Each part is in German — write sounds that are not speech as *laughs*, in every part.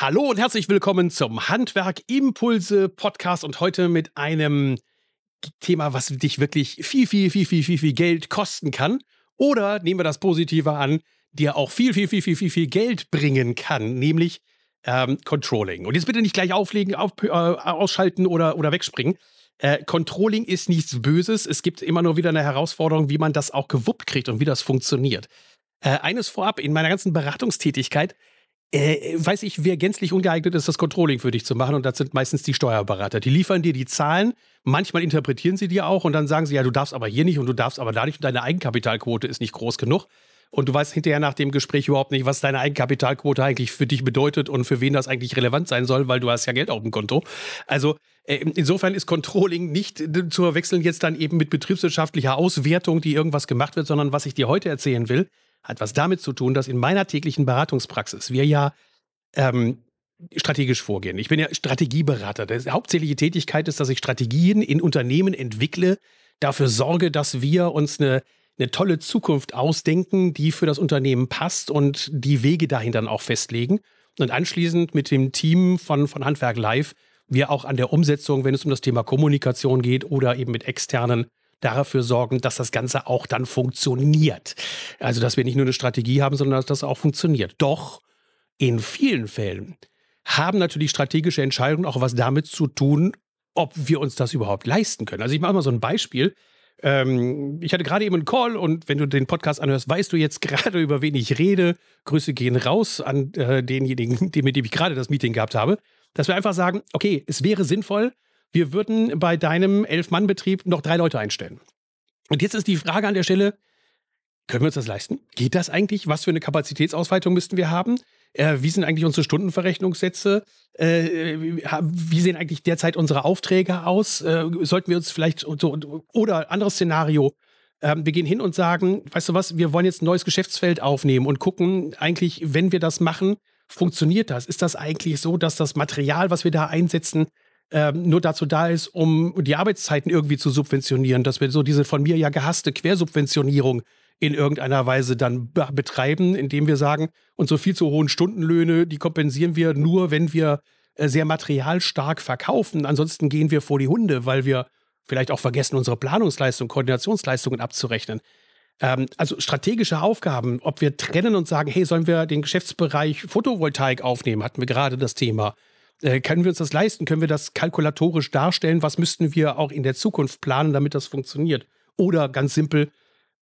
Hallo und herzlich willkommen zum Handwerk Impulse Podcast und heute mit einem Thema, was dich wirklich viel, viel, viel, viel, viel, viel Geld kosten kann. Oder nehmen wir das Positive an, dir auch viel, viel, viel, viel, viel, viel Geld bringen kann, nämlich ähm, Controlling. Und jetzt bitte nicht gleich auflegen, auf, äh, ausschalten oder, oder wegspringen. Äh, Controlling ist nichts Böses. Es gibt immer nur wieder eine Herausforderung, wie man das auch gewuppt kriegt und wie das funktioniert. Äh, eines vorab, in meiner ganzen Beratungstätigkeit äh, weiß ich, wer gänzlich ungeeignet ist, das Controlling für dich zu machen. Und das sind meistens die Steuerberater. Die liefern dir die Zahlen. Manchmal interpretieren sie dir auch und dann sagen sie, ja, du darfst aber hier nicht und du darfst aber da nicht und deine Eigenkapitalquote ist nicht groß genug. Und du weißt hinterher nach dem Gespräch überhaupt nicht, was deine Eigenkapitalquote eigentlich für dich bedeutet und für wen das eigentlich relevant sein soll, weil du hast ja Geld auf dem Konto. Also äh, insofern ist Controlling nicht zu verwechseln jetzt dann eben mit betriebswirtschaftlicher Auswertung, die irgendwas gemacht wird, sondern was ich dir heute erzählen will, hat was damit zu tun, dass in meiner täglichen Beratungspraxis wir ja ähm, strategisch vorgehen. Ich bin ja Strategieberater. Die hauptsächliche Tätigkeit ist, dass ich Strategien in Unternehmen entwickle, dafür sorge, dass wir uns eine, eine tolle Zukunft ausdenken, die für das Unternehmen passt und die Wege dahin dann auch festlegen. Und anschließend mit dem Team von, von Handwerk Live wir auch an der Umsetzung, wenn es um das Thema Kommunikation geht oder eben mit externen dafür sorgen, dass das Ganze auch dann funktioniert. Also, dass wir nicht nur eine Strategie haben, sondern dass das auch funktioniert. Doch in vielen Fällen haben natürlich strategische Entscheidungen auch was damit zu tun, ob wir uns das überhaupt leisten können. Also ich mache mal so ein Beispiel. Ähm, ich hatte gerade eben einen Call und wenn du den Podcast anhörst, weißt du jetzt *laughs* gerade, über wen ich rede. Grüße gehen raus an äh, denjenigen, *laughs* mit dem ich gerade das Meeting gehabt habe. Dass wir einfach sagen, okay, es wäre sinnvoll, wir würden bei deinem Elf-Mann-Betrieb noch drei Leute einstellen. Und jetzt ist die Frage an der Stelle, können wir uns das leisten? Geht das eigentlich? Was für eine Kapazitätsausweitung müssten wir haben? Äh, wie sind eigentlich unsere Stundenverrechnungssätze? Äh, wie sehen eigentlich derzeit unsere Aufträge aus? Äh, sollten wir uns vielleicht so, oder anderes Szenario, ähm, wir gehen hin und sagen, weißt du was, wir wollen jetzt ein neues Geschäftsfeld aufnehmen und gucken eigentlich, wenn wir das machen, funktioniert das? Ist das eigentlich so, dass das Material, was wir da einsetzen, ähm, nur dazu da ist, um die Arbeitszeiten irgendwie zu subventionieren, dass wir so diese von mir ja gehasste Quersubventionierung in irgendeiner Weise dann betreiben, indem wir sagen, unsere viel zu hohen Stundenlöhne, die kompensieren wir nur, wenn wir äh, sehr materialstark verkaufen. Ansonsten gehen wir vor die Hunde, weil wir vielleicht auch vergessen, unsere Planungsleistung, Koordinationsleistungen abzurechnen. Ähm, also strategische Aufgaben, ob wir trennen und sagen, hey, sollen wir den Geschäftsbereich Photovoltaik aufnehmen, hatten wir gerade das Thema. Äh, können wir uns das leisten? Können wir das kalkulatorisch darstellen? Was müssten wir auch in der Zukunft planen, damit das funktioniert? Oder ganz simpel,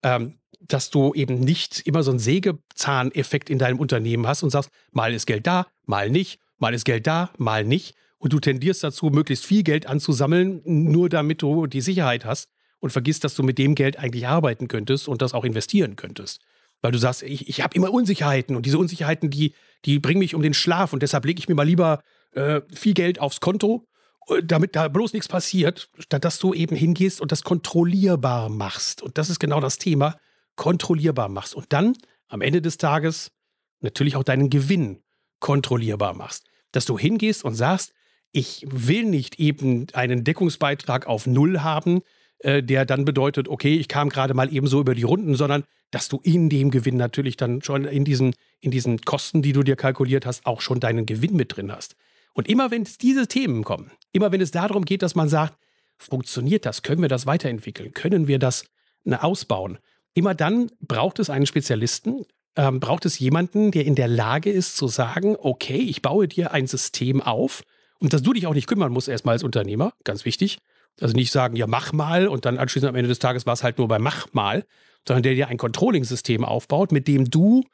ähm, dass du eben nicht immer so einen Sägezahneffekt in deinem Unternehmen hast und sagst, mal ist Geld da, mal nicht, mal ist Geld da, mal nicht. Und du tendierst dazu, möglichst viel Geld anzusammeln, nur damit du die Sicherheit hast und vergisst, dass du mit dem Geld eigentlich arbeiten könntest und das auch investieren könntest. Weil du sagst, ich, ich habe immer Unsicherheiten und diese Unsicherheiten, die, die bringen mich um den Schlaf und deshalb lege ich mir mal lieber äh, viel Geld aufs Konto, äh, damit da bloß nichts passiert, statt dass du eben hingehst und das kontrollierbar machst. Und das ist genau das Thema, kontrollierbar machst. Und dann am Ende des Tages natürlich auch deinen Gewinn kontrollierbar machst. Dass du hingehst und sagst, ich will nicht eben einen Deckungsbeitrag auf Null haben, äh, der dann bedeutet, okay, ich kam gerade mal eben so über die Runden, sondern dass du in dem Gewinn natürlich dann schon in diesen, in diesen Kosten, die du dir kalkuliert hast, auch schon deinen Gewinn mit drin hast. Und immer wenn es diese Themen kommen, immer wenn es darum geht, dass man sagt, funktioniert das, können wir das weiterentwickeln, können wir das ne, ausbauen, immer dann braucht es einen Spezialisten, ähm, braucht es jemanden, der in der Lage ist zu sagen, okay, ich baue dir ein System auf und dass du dich auch nicht kümmern musst erstmal als Unternehmer, ganz wichtig. Also nicht sagen, ja, mach mal und dann anschließend am Ende des Tages war es halt nur bei mach mal, sondern der dir ein Controlling-System aufbaut, mit dem du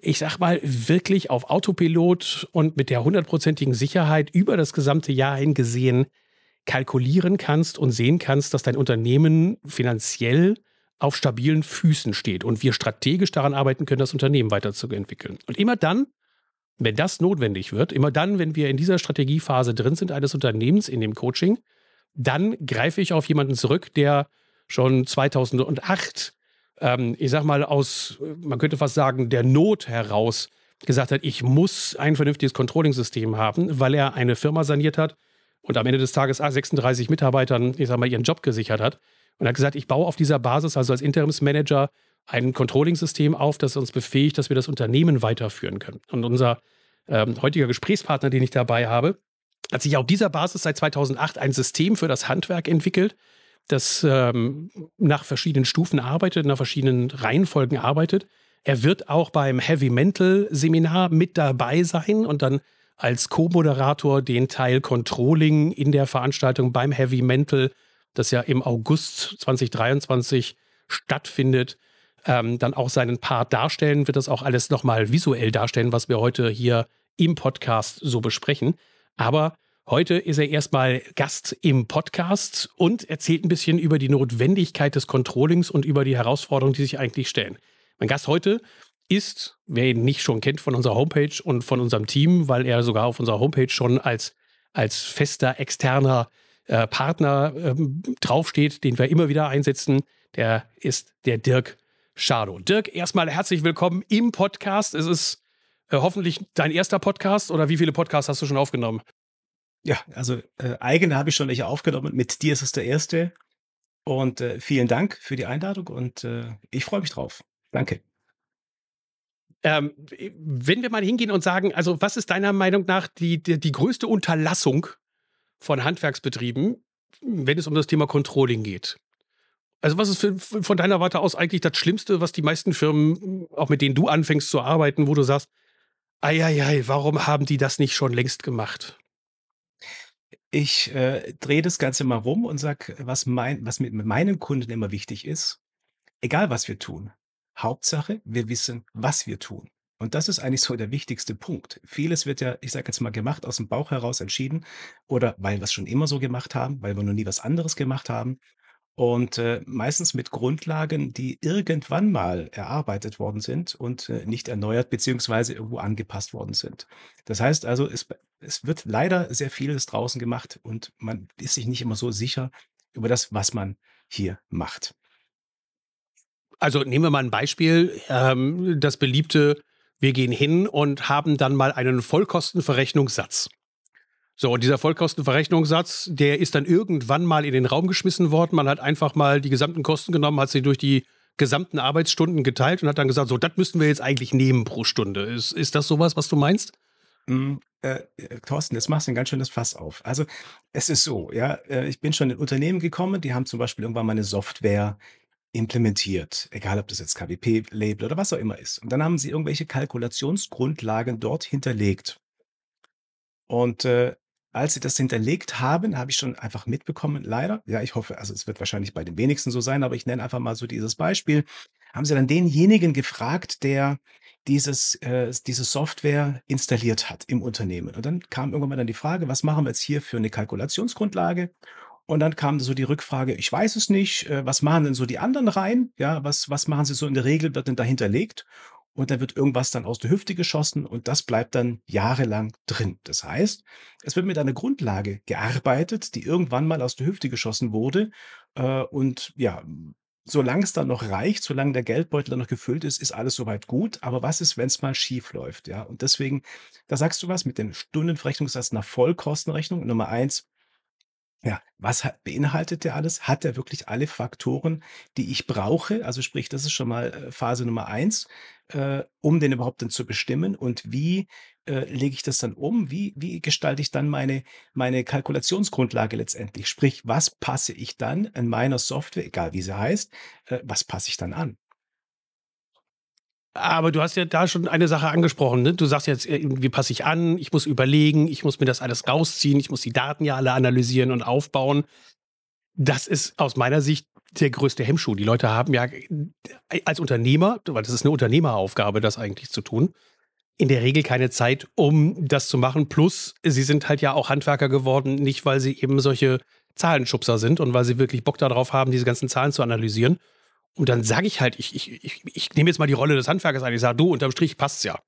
ich sag mal, wirklich auf Autopilot und mit der hundertprozentigen Sicherheit über das gesamte Jahr hingesehen kalkulieren kannst und sehen kannst, dass dein Unternehmen finanziell auf stabilen Füßen steht und wir strategisch daran arbeiten können, das Unternehmen weiterzuentwickeln. Und immer dann, wenn das notwendig wird, immer dann, wenn wir in dieser Strategiephase drin sind eines Unternehmens in dem Coaching, dann greife ich auf jemanden zurück, der schon 2008 ähm, ich sag mal, aus, man könnte fast sagen, der Not heraus gesagt hat, ich muss ein vernünftiges Controlling-System haben, weil er eine Firma saniert hat und am Ende des Tages 36 Mitarbeitern, ich sag mal, ihren Job gesichert hat. Und hat gesagt, ich baue auf dieser Basis, also als Interimsmanager, ein Controlling-System auf, das uns befähigt, dass wir das Unternehmen weiterführen können. Und unser ähm, heutiger Gesprächspartner, den ich dabei habe, hat sich auf dieser Basis seit 2008 ein System für das Handwerk entwickelt, das ähm, nach verschiedenen Stufen arbeitet, nach verschiedenen Reihenfolgen arbeitet. Er wird auch beim Heavy Mental Seminar mit dabei sein und dann als Co-Moderator den Teil Controlling in der Veranstaltung beim Heavy Mental, das ja im August 2023 stattfindet, ähm, dann auch seinen Part darstellen, wird das auch alles nochmal visuell darstellen, was wir heute hier im Podcast so besprechen. Aber heute ist er erstmal Gast im Podcast und erzählt ein bisschen über die Notwendigkeit des Controllings und über die Herausforderungen, die sich eigentlich stellen. Mein Gast heute ist, wer ihn nicht schon kennt von unserer Homepage und von unserem Team, weil er sogar auf unserer Homepage schon als, als fester externer äh, Partner ähm, draufsteht, den wir immer wieder einsetzen, der ist der Dirk Schado. Dirk, erstmal herzlich willkommen im Podcast. Es ist äh, hoffentlich dein erster Podcast oder wie viele Podcasts hast du schon aufgenommen? Ja, also äh, eigene habe ich schon welche aufgenommen. Mit dir ist es der erste. Und äh, vielen Dank für die Einladung und äh, ich freue mich drauf. Danke. Ähm, wenn wir mal hingehen und sagen, also was ist deiner Meinung nach die, die, die größte Unterlassung von Handwerksbetrieben, wenn es um das Thema Controlling geht? Also was ist für, von deiner Warte aus eigentlich das Schlimmste, was die meisten Firmen, auch mit denen du anfängst zu arbeiten, wo du sagst, eieiei, warum haben die das nicht schon längst gemacht? Ich äh, drehe das Ganze mal rum und sage, was, mein, was mit meinen Kunden immer wichtig ist, egal was wir tun, Hauptsache, wir wissen, was wir tun. Und das ist eigentlich so der wichtigste Punkt. Vieles wird ja, ich sage jetzt mal, gemacht, aus dem Bauch heraus entschieden oder weil wir es schon immer so gemacht haben, weil wir noch nie was anderes gemacht haben. Und äh, meistens mit Grundlagen, die irgendwann mal erarbeitet worden sind und äh, nicht erneuert beziehungsweise irgendwo angepasst worden sind. Das heißt also, es, es wird leider sehr vieles draußen gemacht und man ist sich nicht immer so sicher über das, was man hier macht. Also nehmen wir mal ein Beispiel, ähm, das beliebte, wir gehen hin und haben dann mal einen Vollkostenverrechnungssatz. So, und dieser Vollkostenverrechnungssatz, der ist dann irgendwann mal in den Raum geschmissen worden. Man hat einfach mal die gesamten Kosten genommen, hat sie durch die gesamten Arbeitsstunden geteilt und hat dann gesagt, so, das müssten wir jetzt eigentlich nehmen pro Stunde. Ist, ist das sowas, was du meinst? Mm, äh, äh, Thorsten, jetzt machst du ein ganz schönes Fass auf. Also es ist so, ja, äh, ich bin schon in Unternehmen gekommen, die haben zum Beispiel irgendwann mal eine Software implementiert, egal ob das jetzt KWP-Label oder was auch immer ist. Und dann haben sie irgendwelche Kalkulationsgrundlagen dort hinterlegt. Und äh, als sie das hinterlegt haben, habe ich schon einfach mitbekommen, leider, ja, ich hoffe, also es wird wahrscheinlich bei den wenigsten so sein, aber ich nenne einfach mal so dieses Beispiel, haben sie dann denjenigen gefragt, der dieses, äh, diese Software installiert hat im Unternehmen. Und dann kam irgendwann mal dann die Frage, was machen wir jetzt hier für eine Kalkulationsgrundlage? Und dann kam so die Rückfrage, ich weiß es nicht, äh, was machen denn so die anderen rein? Ja, was, was machen sie so in der Regel, wird denn da hinterlegt? Und dann wird irgendwas dann aus der Hüfte geschossen und das bleibt dann jahrelang drin. Das heißt, es wird mit einer Grundlage gearbeitet, die irgendwann mal aus der Hüfte geschossen wurde äh, und ja, solange es dann noch reicht, solange der Geldbeutel dann noch gefüllt ist, ist alles soweit gut. Aber was ist, wenn es mal schief läuft? Ja, und deswegen, da sagst du was mit den Stundenverrechnungssatz nach Vollkostenrechnung. Nummer eins, ja, was hat, beinhaltet der alles? Hat er wirklich alle Faktoren, die ich brauche? Also sprich, das ist schon mal äh, Phase Nummer eins, äh, um den überhaupt dann zu bestimmen. Und wie äh, lege ich das dann um? Wie, wie gestalte ich dann meine, meine Kalkulationsgrundlage letztendlich? Sprich, was passe ich dann an meiner Software, egal wie sie heißt, äh, was passe ich dann an? Aber du hast ja da schon eine Sache angesprochen. Ne? Du sagst jetzt, äh, wie passe ich an? Ich muss überlegen, ich muss mir das alles rausziehen, ich muss die Daten ja alle analysieren und aufbauen. Das ist aus meiner Sicht der größte Hemmschuh. Die Leute haben ja äh, als Unternehmer, weil das ist eine Unternehmeraufgabe, das eigentlich zu tun, in der Regel keine Zeit, um das zu machen. Plus, sie sind halt ja auch Handwerker geworden, nicht weil sie eben solche Zahlenschubser sind und weil sie wirklich Bock darauf haben, diese ganzen Zahlen zu analysieren, und dann sage ich halt, ich, ich, ich, ich nehme jetzt mal die Rolle des Handwerkers ein. Ich sage, du, unterm Strich passt's ja.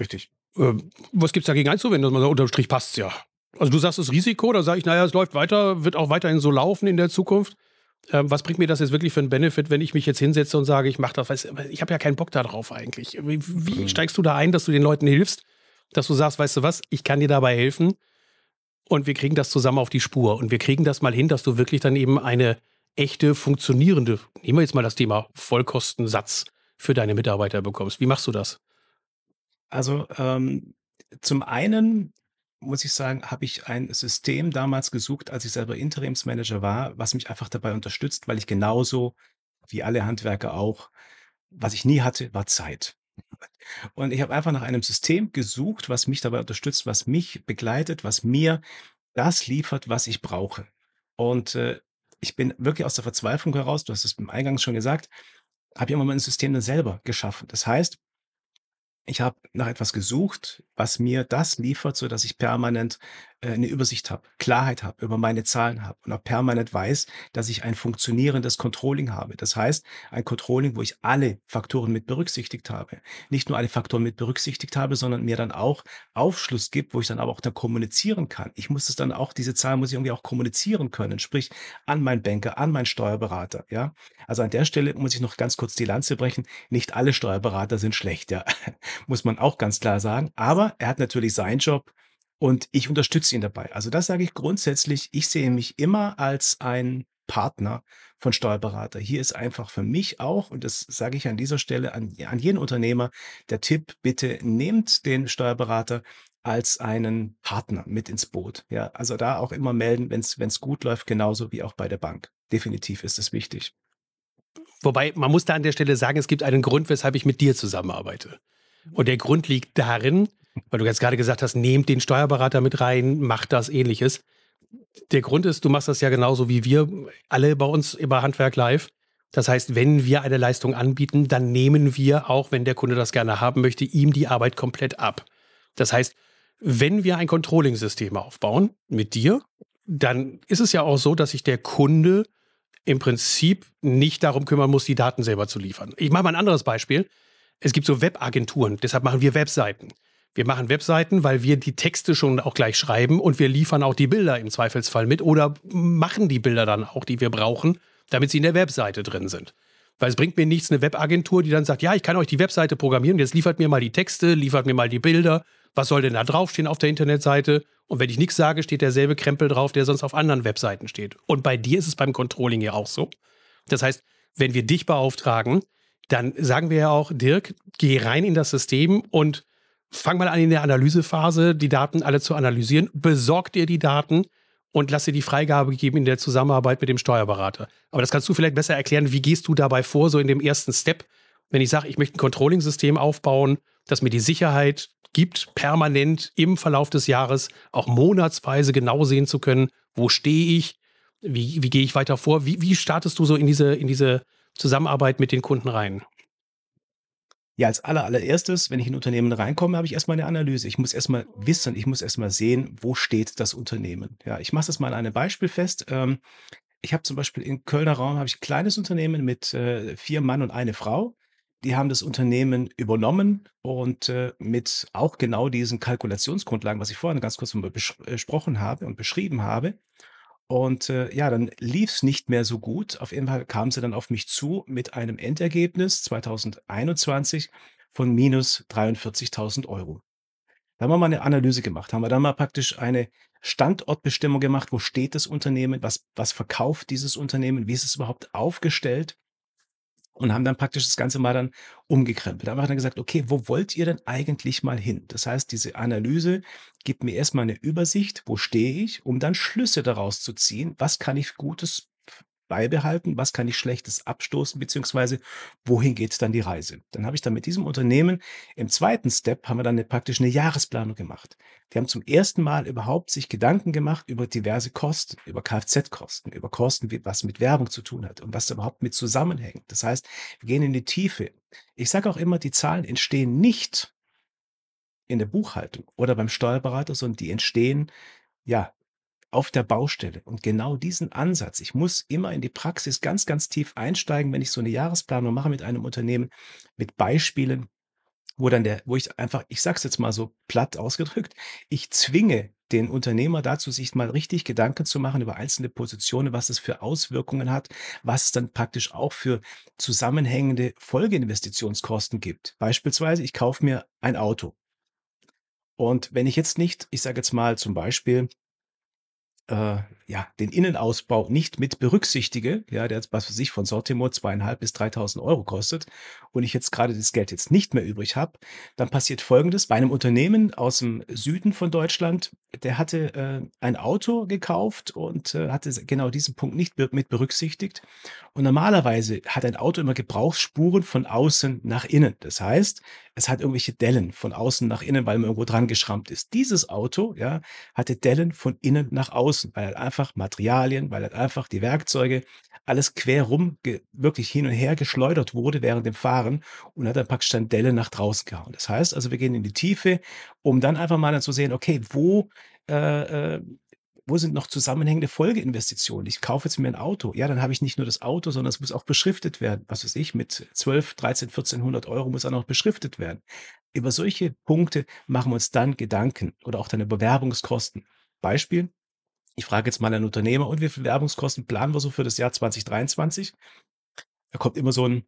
Richtig. Ähm, was gibt's dagegen einzuwenden, dass man sagt, unterm Strich passt's ja? Also du sagst das Risiko, da sage ich, naja, es läuft weiter, wird auch weiterhin so laufen in der Zukunft. Ähm, was bringt mir das jetzt wirklich für einen Benefit, wenn ich mich jetzt hinsetze und sage, ich mache das? Weiß, ich habe ja keinen Bock darauf eigentlich. Wie, wie mhm. steigst du da ein, dass du den Leuten hilfst, dass du sagst, weißt du was, ich kann dir dabei helfen und wir kriegen das zusammen auf die Spur und wir kriegen das mal hin, dass du wirklich dann eben eine echte, funktionierende, nehmen wir jetzt mal das Thema Vollkostensatz für deine Mitarbeiter bekommst. Wie machst du das? Also, ähm, zum einen muss ich sagen, habe ich ein System damals gesucht, als ich selber Interimsmanager war, was mich einfach dabei unterstützt, weil ich genauso wie alle Handwerker auch was ich nie hatte, war Zeit. Und ich habe einfach nach einem System gesucht, was mich dabei unterstützt, was mich begleitet, was mir das liefert, was ich brauche. Und, äh, ich bin wirklich aus der Verzweiflung heraus, du hast es beim Eingangs schon gesagt, habe ich immer mein System dann selber geschaffen. Das heißt ich habe nach etwas gesucht, was mir das liefert, sodass ich permanent, äh, 'ne Übersicht habe, Klarheit habe, über meine Zahlen habe und auch permanent weiß, dass ich ein funktionierendes Controlling habe. Das heißt, ein Controlling, wo ich alle Faktoren mit berücksichtigt habe. Nicht nur alle Faktoren mit berücksichtigt habe, sondern mir dann auch Aufschluss gibt, wo ich dann aber auch dann kommunizieren kann. Ich muss es dann auch diese Zahlen muss ich irgendwie auch kommunizieren können, sprich an meinen Banker, an meinen Steuerberater, ja? Also, an der Stelle muss ich noch ganz kurz die Lanze brechen. Nicht alle Steuerberater sind schlecht, ja, *laughs* muss man auch ganz klar sagen. Aber er hat natürlich seinen Job und ich unterstütze ihn dabei. Also, das sage ich grundsätzlich. Ich sehe mich immer als ein Partner von Steuerberater. Hier ist einfach für mich auch, und das sage ich an dieser Stelle an an jeden Unternehmer, der Tipp: Bitte nehmt den Steuerberater als einen Partner mit ins Boot. Ja, also, da auch immer melden, wenn's wenn's gut läuft, genauso wie auch bei der Bank. Definitiv ist es wichtig. Wobei, man muss da an der Stelle sagen, es gibt einen Grund, weshalb ich mit dir zusammenarbeite. Und der Grund liegt darin, weil du jetzt gerade gesagt hast, nehmt den Steuerberater mit rein, macht das Ähnliches. Der Grund ist, du machst das ja genauso wie wir alle bei uns über Handwerk live. Das heißt, wenn wir eine Leistung anbieten, dann nehmen wir, auch wenn der Kunde das gerne haben möchte, ihm die Arbeit komplett ab. Das heißt, wenn wir ein Controlling-System aufbauen mit dir, dann ist es ja auch so, dass sich der Kunde im Prinzip nicht darum kümmern muss, die Daten selber zu liefern. Ich mache mal ein anderes Beispiel. Es gibt so Webagenturen, deshalb machen wir Webseiten. Wir machen Webseiten, weil wir die Texte schon auch gleich schreiben und wir liefern auch die Bilder im Zweifelsfall mit oder machen die Bilder dann auch, die wir brauchen, damit sie in der Webseite drin sind. Weil es bringt mir nichts, eine Webagentur, die dann sagt, ja, ich kann euch die Webseite programmieren, jetzt liefert mir mal die Texte, liefert mir mal die Bilder, was soll denn da draufstehen auf der Internetseite? Und wenn ich nichts sage, steht derselbe Krempel drauf, der sonst auf anderen Webseiten steht. Und bei dir ist es beim Controlling ja auch so. Das heißt, wenn wir dich beauftragen, dann sagen wir ja auch, Dirk, geh rein in das System und fang mal an in der Analysephase, die Daten alle zu analysieren, besorg dir die Daten und lass dir die Freigabe geben in der Zusammenarbeit mit dem Steuerberater. Aber das kannst du vielleicht besser erklären. Wie gehst du dabei vor, so in dem ersten Step, wenn ich sage, ich möchte ein Controlling-System aufbauen, das mir die Sicherheit gibt, permanent im Verlauf des Jahres, auch monatsweise genau sehen zu können, wo stehe ich, wie, wie gehe ich weiter vor, wie, wie startest du so in diese, in diese Zusammenarbeit mit den Kunden rein? Ja, als aller allererstes, wenn ich in 'n Unternehmen reinkomme, habe ich erst mal 'ne Analyse. Ich muss erst mal wissen ich muss erst mal sehen, wo steht das Unternehmen? Ja, ich mache das mal an einem Beispiel fest. Ähm, ich habe zum Beispiel im Kölner Raum habe ich 'n kleines Unternehmen mit, äh, 4 Mann und eine Frau. Die haben das Unternehmen übernommen und, äh, mit auch genau diesen Kalkulationsgrundlagen, was ich vorhin ganz kurz besch äh, besprochen habe und beschrieben habe. Und, äh, ja, dann lief's nicht mehr so gut. Auf jeden Fall kamen sie dann auf mich zu mit einem Endergebnis 2021 von minus 43.000 €. Da haben wir mal 'ne Analyse gemacht, haben wir dann mal praktisch eine Standortbestimmung gemacht. Wo steht das Unternehmen? Was was verkauft dieses Unternehmen? Wie ist es überhaupt aufgestellt? Und haben dann praktisch das Ganze mal dann umgekrempelt. Da haben wir dann gesagt: „Okay, wo wollt ihr denn eigentlich mal hin?“ Das heißt, diese Analyse gibt mir erst mal 'ne Übersicht, wo stehe ich, um dann Schlüsse daraus zu ziehen. Was kann ich Gutes beibehalten? Was kann ich Schlechtes abstoßen, beziehungsweise wohin geht dann die Reise? Dann habe ich dann mit diesem Unternehmen im 2. Step haben wir dann 'ne praktisch 'ne Jahresplanung gemacht. Die haben zum ersten Mal überhaupt sich Gedanken gemacht über diverse Kosten, über Kfz-Kosten, über Kosten, was mit Werbung zu tun hat und was da überhaupt mit zusammenhängt. Das heißt, wir gehen in die Tiefe. Ich sage auch immer, die Zahlen entstehen nicht in der Buchhaltung oder beim Steuerberater, sondern die entstehen, ja, auf der Baustelle. Und genau diesen Ansatz ich muss immer in die Praxis ganz, ganz tief einsteigen, wenn ich so 'ne Jahresplanung mache mit einem Unternehmen, mit Beispielen, wo dann der wo ich einfach ich sage es jetzt mal so platt ausgedrückt, ich zwinge den Unternehmer dazu, sich mal richtig Gedanken zu machen über einzelne Positionen, was es für Auswirkungen hat, was es dann praktisch auch für zusammenhängende Folgeinvestitionskosten gibt. Beispielsweise, ich kaufe mir ein Auto. Und wenn ich jetzt nicht, ich sage jetzt mal zum Beispiel äh, ja, den Innenausbau nicht mit berücksichtige, ja, der jetzt, was weiß ich, von Sortimo 2.500 bis 3.000 Euro kostet und ich jetzt gerade das Geld jetzt nicht mehr übrig habe, dann passiert Folgendes. Bei einem Unternehmen aus dem Süden von Deutschland, der hatte äh, ein Auto gekauft und äh, hatte genau diesen Punkt nicht mit berücksichtigt. Und normalerweise hat ein Auto immer Gebrauchsspuren von außen nach innen. Das heißt, es hat irgendwelche Dellen von außen nach innen, weil man irgendwo dran geschrammt ist. Dieses Auto, ja, hatte Dellen von innen nach außen, weil halt einfach Materialien, weil halt einfach die Werkzeuge, alles quer rum, wirklich hin und her geschleudert wurde während dem Fahren und hat dann praktisch dann Delle nach draußen gehauen. Das heißt also, wir gehen in die Tiefe, um dann einfach mal dann zu sehen, okay, wo äh, äh, wo sind noch zusammenhängende Folgeinvestitionen? Ich kaufe jetzt mir ein Auto. Ja, dann habe ich nicht nur das Auto, sondern es muss auch beschriftet werden. Was weiß ich, mit 12, 13, 1400 Euro muss auch noch beschriftet werden. Über solche Punkte machen wir uns dann Gedanken oder auch deine Bewerbungskosten. Beispiel, ich frage jetzt mal einen Unternehmer, und wie viel Werbungskosten planen wir so für das Jahr 2023? Da kommt immer so ein,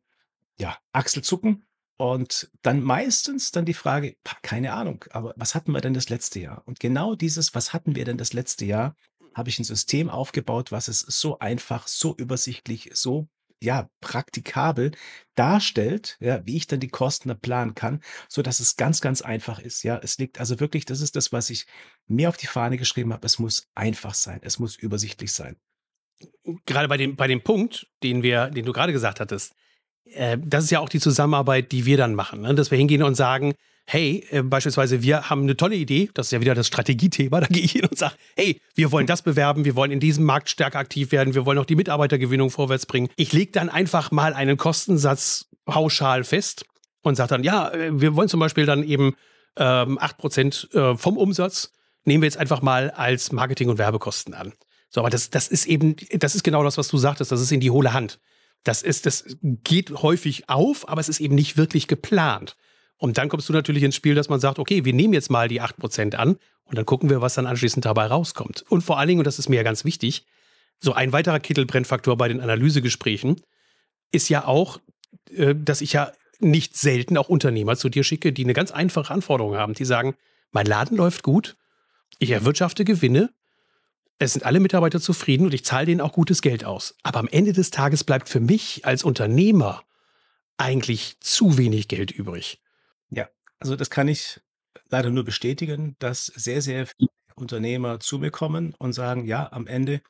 ja, Achselzucken und dann meistens dann die Frage, keine Ahnung, aber was hatten wir denn das letzte Jahr? Und genau dieses, was hatten wir denn das letzte Jahr, habe ich ein System aufgebaut, was es so einfach, so übersichtlich, so ja, praktikabel darstellt, ja, wie ich dann die Kosten planen kann, so dass es ganz, ganz einfach ist. Ja, es liegt also wirklich, das ist das, was ich mir auf die Fahne geschrieben habe. Es muss einfach sein. Es muss übersichtlich sein. Gerade bei dem, bei dem Punkt, den wir, den du gerade gesagt hattest, äh, das ist ja auch die Zusammenarbeit, die wir dann machen, ne? dass wir hingehen und sagen, hey, äh, beispielsweise, wir haben eine tolle Idee, das ist ja wieder das Strategiethema, *laughs* da gehe ich hin und sage, hey, wir wollen das bewerben, wir wollen in diesem Markt stärker aktiv werden, wir wollen auch die Mitarbeitergewinnung vorwärts bringen. Ich lege dann einfach mal einen Kostensatz pauschal fest und sage dann, ja, äh, wir wollen zum Beispiel dann eben ähm, 8% äh, vom Umsatz, nehmen wir jetzt einfach mal als Marketing- und Werbekosten an. So, aber das, das ist eben, das ist genau das, was du sagtest, das ist in die hohle Hand. Das ist, das geht häufig auf, aber es ist eben nicht wirklich geplant. Und dann kommst du natürlich ins Spiel, dass man sagt, okay, wir nehmen jetzt mal die 8% an und dann gucken wir, was dann anschließend dabei rauskommt. Und vor allen Dingen, und das ist mir ja ganz wichtig, so ein weiterer Kittelbrennfaktor bei den Analysegesprächen ist ja auch, äh, dass ich ja nicht selten auch Unternehmer zu dir schicke, die eine ganz einfache Anforderung haben, die sagen, mein Laden läuft gut, ich erwirtschafte Gewinne, es sind alle Mitarbeiter zufrieden und ich zahle denen auch gutes Geld aus. Aber am Ende des Tages bleibt für mich als Unternehmer eigentlich zu wenig Geld übrig. Also das kann ich leider nur bestätigen, dass sehr, sehr viele Unternehmer zu mir kommen und sagen, ja, am Ende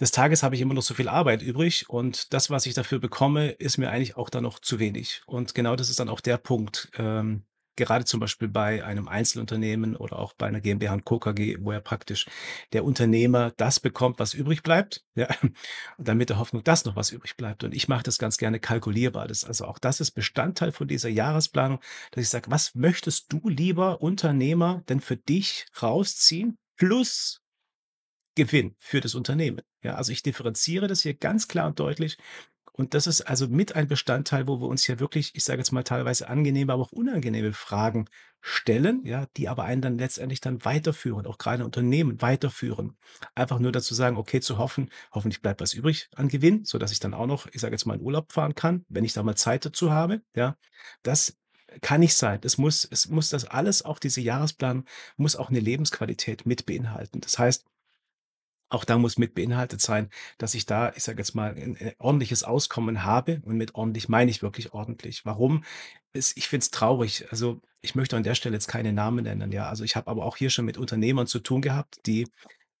des Tages habe ich immer noch so viel Arbeit übrig und das, was ich dafür bekomme, ist mir eigentlich auch dann noch zu wenig. Und genau das ist dann auch der Punkt. Ähm, gerade zum Beispiel bei einem Einzelunternehmen oder auch bei einer GmbH und Co. KG, wo ja praktisch der Unternehmer das bekommt, was übrig bleibt, ja, und dann mit der Hoffnung, dass noch was übrig bleibt. Und ich mache das ganz gerne kalkulierbar. Das, also auch das ist Bestandteil von dieser Jahresplanung, dass ich sage, was möchtest du lieber Unternehmer denn für dich rausziehen? Plus Gewinn für das Unternehmen. Ja, also ich differenziere das hier ganz klar und deutlich und das ist also mit ein Bestandteil, wo wir uns ja wirklich, ich sage jetzt mal teilweise angenehme, aber auch unangenehme Fragen stellen, ja, die aber einen dann letztendlich dann weiterführen, auch gerade Unternehmen weiterführen. Einfach nur dazu sagen, okay, zu hoffen, hoffentlich bleibt was übrig an Gewinn, so dass ich dann auch noch, ich sage jetzt mal in Urlaub fahren kann, wenn ich da mal Zeit dazu habe, ja. Das kann nicht sein. Es muss, es muss das alles, auch diese Jahresplan, muss auch eine Lebensqualität mit beinhalten. Das heißt, auch da muss mit beinhaltet sein, dass ich da, ich sage jetzt mal, ein, ordentliches Auskommen habe. Und mit ordentlich meine ich wirklich ordentlich. Warum? Ich finde es traurig. Also ich möchte an der Stelle jetzt keine Namen nennen. Ja, also ich habe aber auch hier schon mit Unternehmern zu tun gehabt, die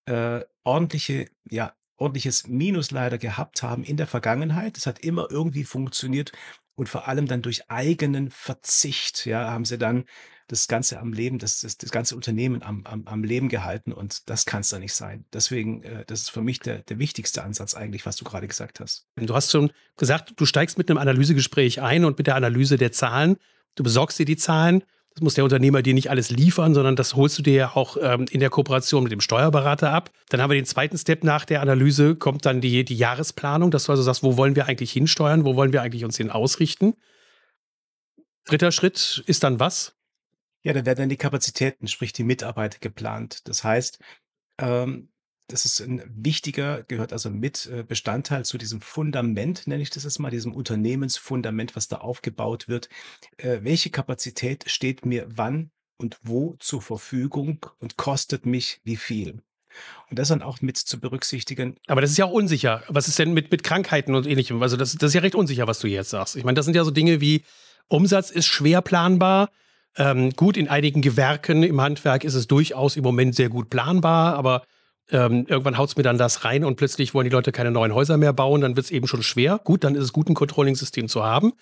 äh, ordentliche, ja, ordentliches Minus leider gehabt haben in der Vergangenheit. Es hat immer irgendwie funktioniert und vor allem dann durch eigenen Verzicht, ja, haben sie dann das Ganze am Leben, das, das, das ganze Unternehmen am, am, am Leben gehalten und das kann es da nicht sein. Deswegen, äh, das ist für mich der, der wichtigste Ansatz eigentlich, was du gerade gesagt hast. Du hast schon gesagt, du steigst mit einem Analysegespräch ein und mit der Analyse der Zahlen. Du besorgst dir die Zahlen. Das muss der Unternehmer dir nicht alles liefern, sondern das holst du dir ja auch ähm, in der Kooperation mit dem Steuerberater ab. Dann haben wir den zweiten Step nach der Analyse, kommt dann die, die Jahresplanung, dass du also sagst, wo wollen wir eigentlich hinsteuern, wo wollen wir eigentlich uns hin ausrichten. Dritter Schritt ist dann was? Ja, da werden dann die Kapazitäten, sprich die Mitarbeiter geplant. Das heißt, ähm, das ist ein wichtiger, gehört also mit äh, Bestandteil zu diesem Fundament, nenne ich das jetzt mal, diesem Unternehmensfundament, was da aufgebaut wird. Äh, welche Kapazität steht mir wann und wo zur Verfügung und kostet mich wie viel? Und das dann auch mit zu berücksichtigen. Aber das ist ja auch unsicher. Was ist denn mit, mit Krankheiten und ähnlichem? Also das, das ist ja recht unsicher, was du jetzt sagst. Ich meine, das sind ja so Dinge wie Umsatz ist schwer planbar. Ähm, gut, in einigen Gewerken im Handwerk ist es durchaus im Moment sehr gut planbar, aber ähm, irgendwann haut es mir dann das rein und plötzlich wollen die Leute keine neuen Häuser mehr bauen, dann wird es eben schon schwer. Gut, dann ist es gut, ein Controlling-System zu haben,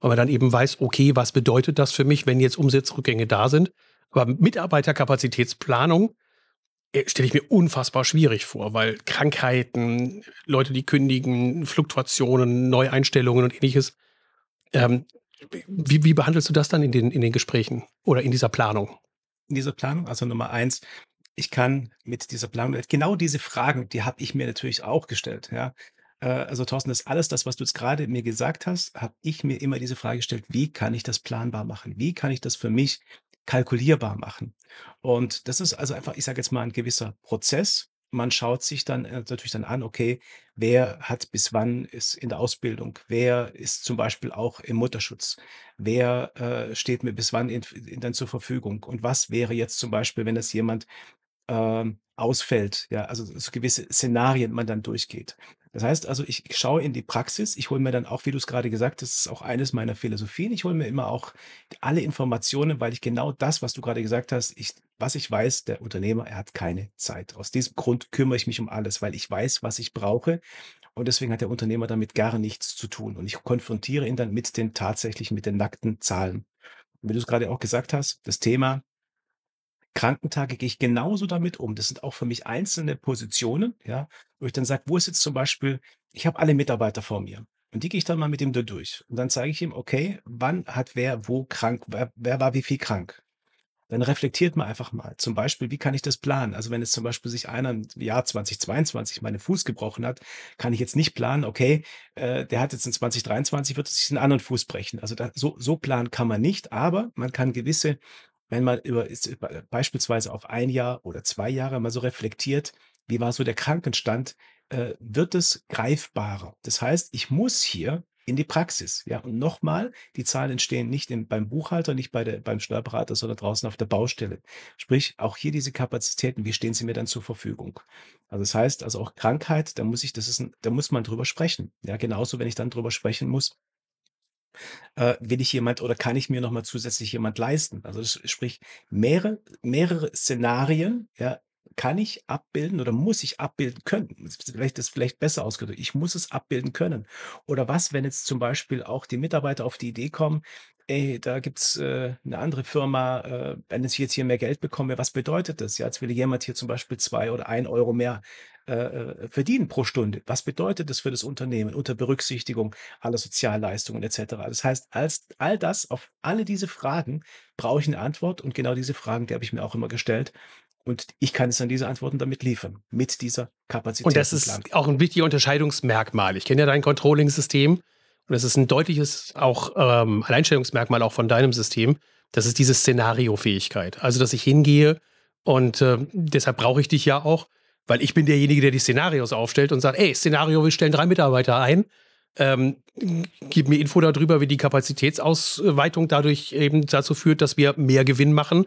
weil man dann eben weiß, okay, was bedeutet das für mich, wenn jetzt Umsatzrückgänge da sind. Aber Mitarbeiterkapazitätsplanung äh, stelle ich mir unfassbar schwierig vor, weil Krankheiten, Leute, die kündigen, Fluktuationen, Neueinstellungen und ähnliches. Ähm, wie, wie behandelst du das dann in den, in den Gesprächen oder in dieser Planung? In dieser Planung, also Nummer eins, ich kann mit dieser Planung genau diese Fragen, die habe ich mir natürlich auch gestellt, ja. Äh, also Thorsten, das alles das, was du jetzt gerade mir gesagt hast, habe ich mir immer diese Frage gestellt: „Wie kann ich das planbar machen? Wie kann ich das für mich kalkulierbar machen?“ Und das ist also einfach, ich sage jetzt mal, ein gewisser Prozess. Man schaut sich dann, äh, natürlich dann an, okay, wer hat bis wann ist in der Ausbildung? Wer ist zum Beispiel auch im Mutterschutz? Wer, äh, steht mir bis wann in in dann zur Verfügung? Und was wäre jetzt zum Beispiel, wenn das jemand ähm, ausfällt. Ja, also so gewisse Szenarien man dann durchgeht. Das heißt also, ich schaue in die Praxis. Ich hole mir dann auch, wie du es gerade gesagt hast, das ist auch eines meiner Philosophien. Ich hole mir immer auch alle Informationen, weil ich genau das, was du gerade gesagt hast, ich was ich weiß, der Unternehmer, er hat keine Zeit. Aus diesem Grund kümmere ich mich um alles, weil ich weiß, was ich brauche. Und deswegen hat der Unternehmer damit gar nichts zu tun. Und ich konfrontiere ihn dann mit den tatsächlichen, mit den nackten Zahlen. Und wie du es gerade auch gesagt hast, das Thema Krankentage gehe ich genauso damit um. Das sind auch für mich einzelne Positionen, ja, wo ich dann sage, wo ist jetzt zum Beispiel, ich habe alle Mitarbeiter vor mir und die gehe ich dann mal mit ihm da durch. Und dann zeige ich ihm, okay, wann hat wer wo krank, wer, wer war wie viel krank. Dann reflektiert man einfach mal. Zum Beispiel, wie kann ich das planen? Also wenn jetzt zum Beispiel sich einer im Jahr 2022 meinen Fuß gebrochen hat, kann ich jetzt nicht planen, okay, äh, der hat jetzt in 2023, wird sich einen anderen Fuß brechen. Also da, so, so planen kann man nicht, aber man kann gewisse wenn man über ist beispielsweise auf ein Jahr oder zwei Jahre mal so reflektiert, wie war so der Krankenstand, äh, wird es greifbarer. Das heißt, ich muss hier in die Praxis, ja. Und nochmal, die Zahlen entstehen nicht im beim Buchhalter, nicht bei der beim Steuerberater, sondern draußen auf der Baustelle. Sprich, auch hier diese Kapazitäten, wie stehen sie mir dann zur Verfügung? Also, das heißt also auch Krankheit, da muss ich das ist 'n da muss man drüber sprechen. Ja, genauso, wenn ich dann drüber sprechen muss äh, will ich jemand oder kann ich mir noch mal zusätzlich jemand leisten? Also, das sprich, mehrere mehrere Szenarien, ja, kann ich abbilden oder muss ich abbilden können? vielleicht ist vielleicht besser ausgedrückt. Ich muss es abbilden können. Oder was, wenn jetzt zum Beispiel auch die Mitarbeiter auf die Idee kommen: „Ey, da gibt's, äh, 'ne andere Firma, äh, wenn ich jetzt hier mehr Geld bekomme, was bedeutet das?“ Ja, jetzt will jemand hier zum Beispiel 2 oder ein Euro mehr äh, äh, verdienen pro Stunde. Was bedeutet das für das Unternehmen unter Berücksichtigung aller Sozialleistungen et cetera? Das heißt, als all das auf alle diese Fragen brauche ich eine Antwort und genau diese Fragen, die habe ich mir auch immer gestellt. Und ich kann es dann diese Antworten damit liefern, mit dieser Kapazität. Und das ist auch ein wichtiger Unterscheidungsmerkmal. Ich kenne ja dein Controlling-System und das ist ein deutliches auch ähm, Alleinstellungsmerkmal auch von deinem System. Das ist diese Szenariofähigkeit. Also, dass ich hingehe und äh, deshalb brauche ich dich ja auch, weil ich bin derjenige, der die Szenarios aufstellt und sagt, ey, Szenario, wir stellen drei Mitarbeiter ein. Ähm, gib mir Info darüber, wie die Kapazitätsausweitung dadurch eben dazu führt, dass wir mehr Gewinn machen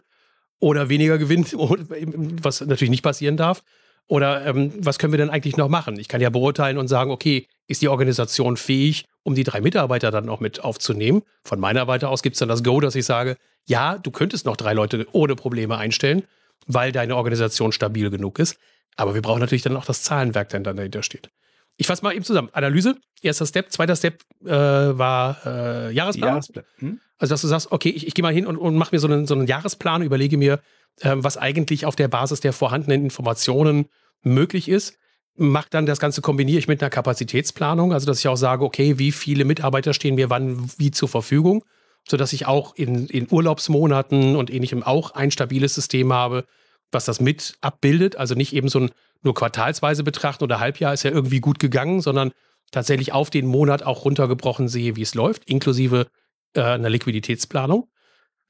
oder weniger Gewinn, *laughs* was natürlich nicht passieren darf. Oder ähm, was können wir denn eigentlich noch machen? Ich kann ja beurteilen und sagen, okay, ist die Organisation fähig, um die drei Mitarbeiter dann auch mit aufzunehmen? Von meiner Seite aus gibt es dann das Go, dass ich sage, ja, du könntest noch drei Leute ohne Probleme einstellen, weil deine Organisation stabil genug ist. Aber wir brauchen natürlich dann auch das Zahlenwerk, das dann dahinter steht. Ich fasse mal eben zusammen. Analyse, erster Step. Zweiter Step äh, war äh, Jahresplan. Jahresplan. Hm? Also, dass du sagst, okay, ich, ich gehe mal hin und, und mache mir so einen, so einen Jahresplan, überlege mir, äh, was eigentlich auf der Basis der vorhandenen Informationen möglich ist. Mach dann das Ganze kombiniere ich mit einer Kapazitätsplanung, also dass ich auch sage, okay, wie viele Mitarbeiter stehen mir wann wie zur Verfügung, sodass ich auch in, in Urlaubsmonaten und ähnlichem auch ein stabiles System habe, was das mit abbildet. Also nicht eben so ein nur quartalsweise betrachten oder Halbjahr ist ja irgendwie gut gegangen, sondern tatsächlich auf den Monat auch runtergebrochen sehe, wie es läuft, inklusive äh, einer Liquiditätsplanung.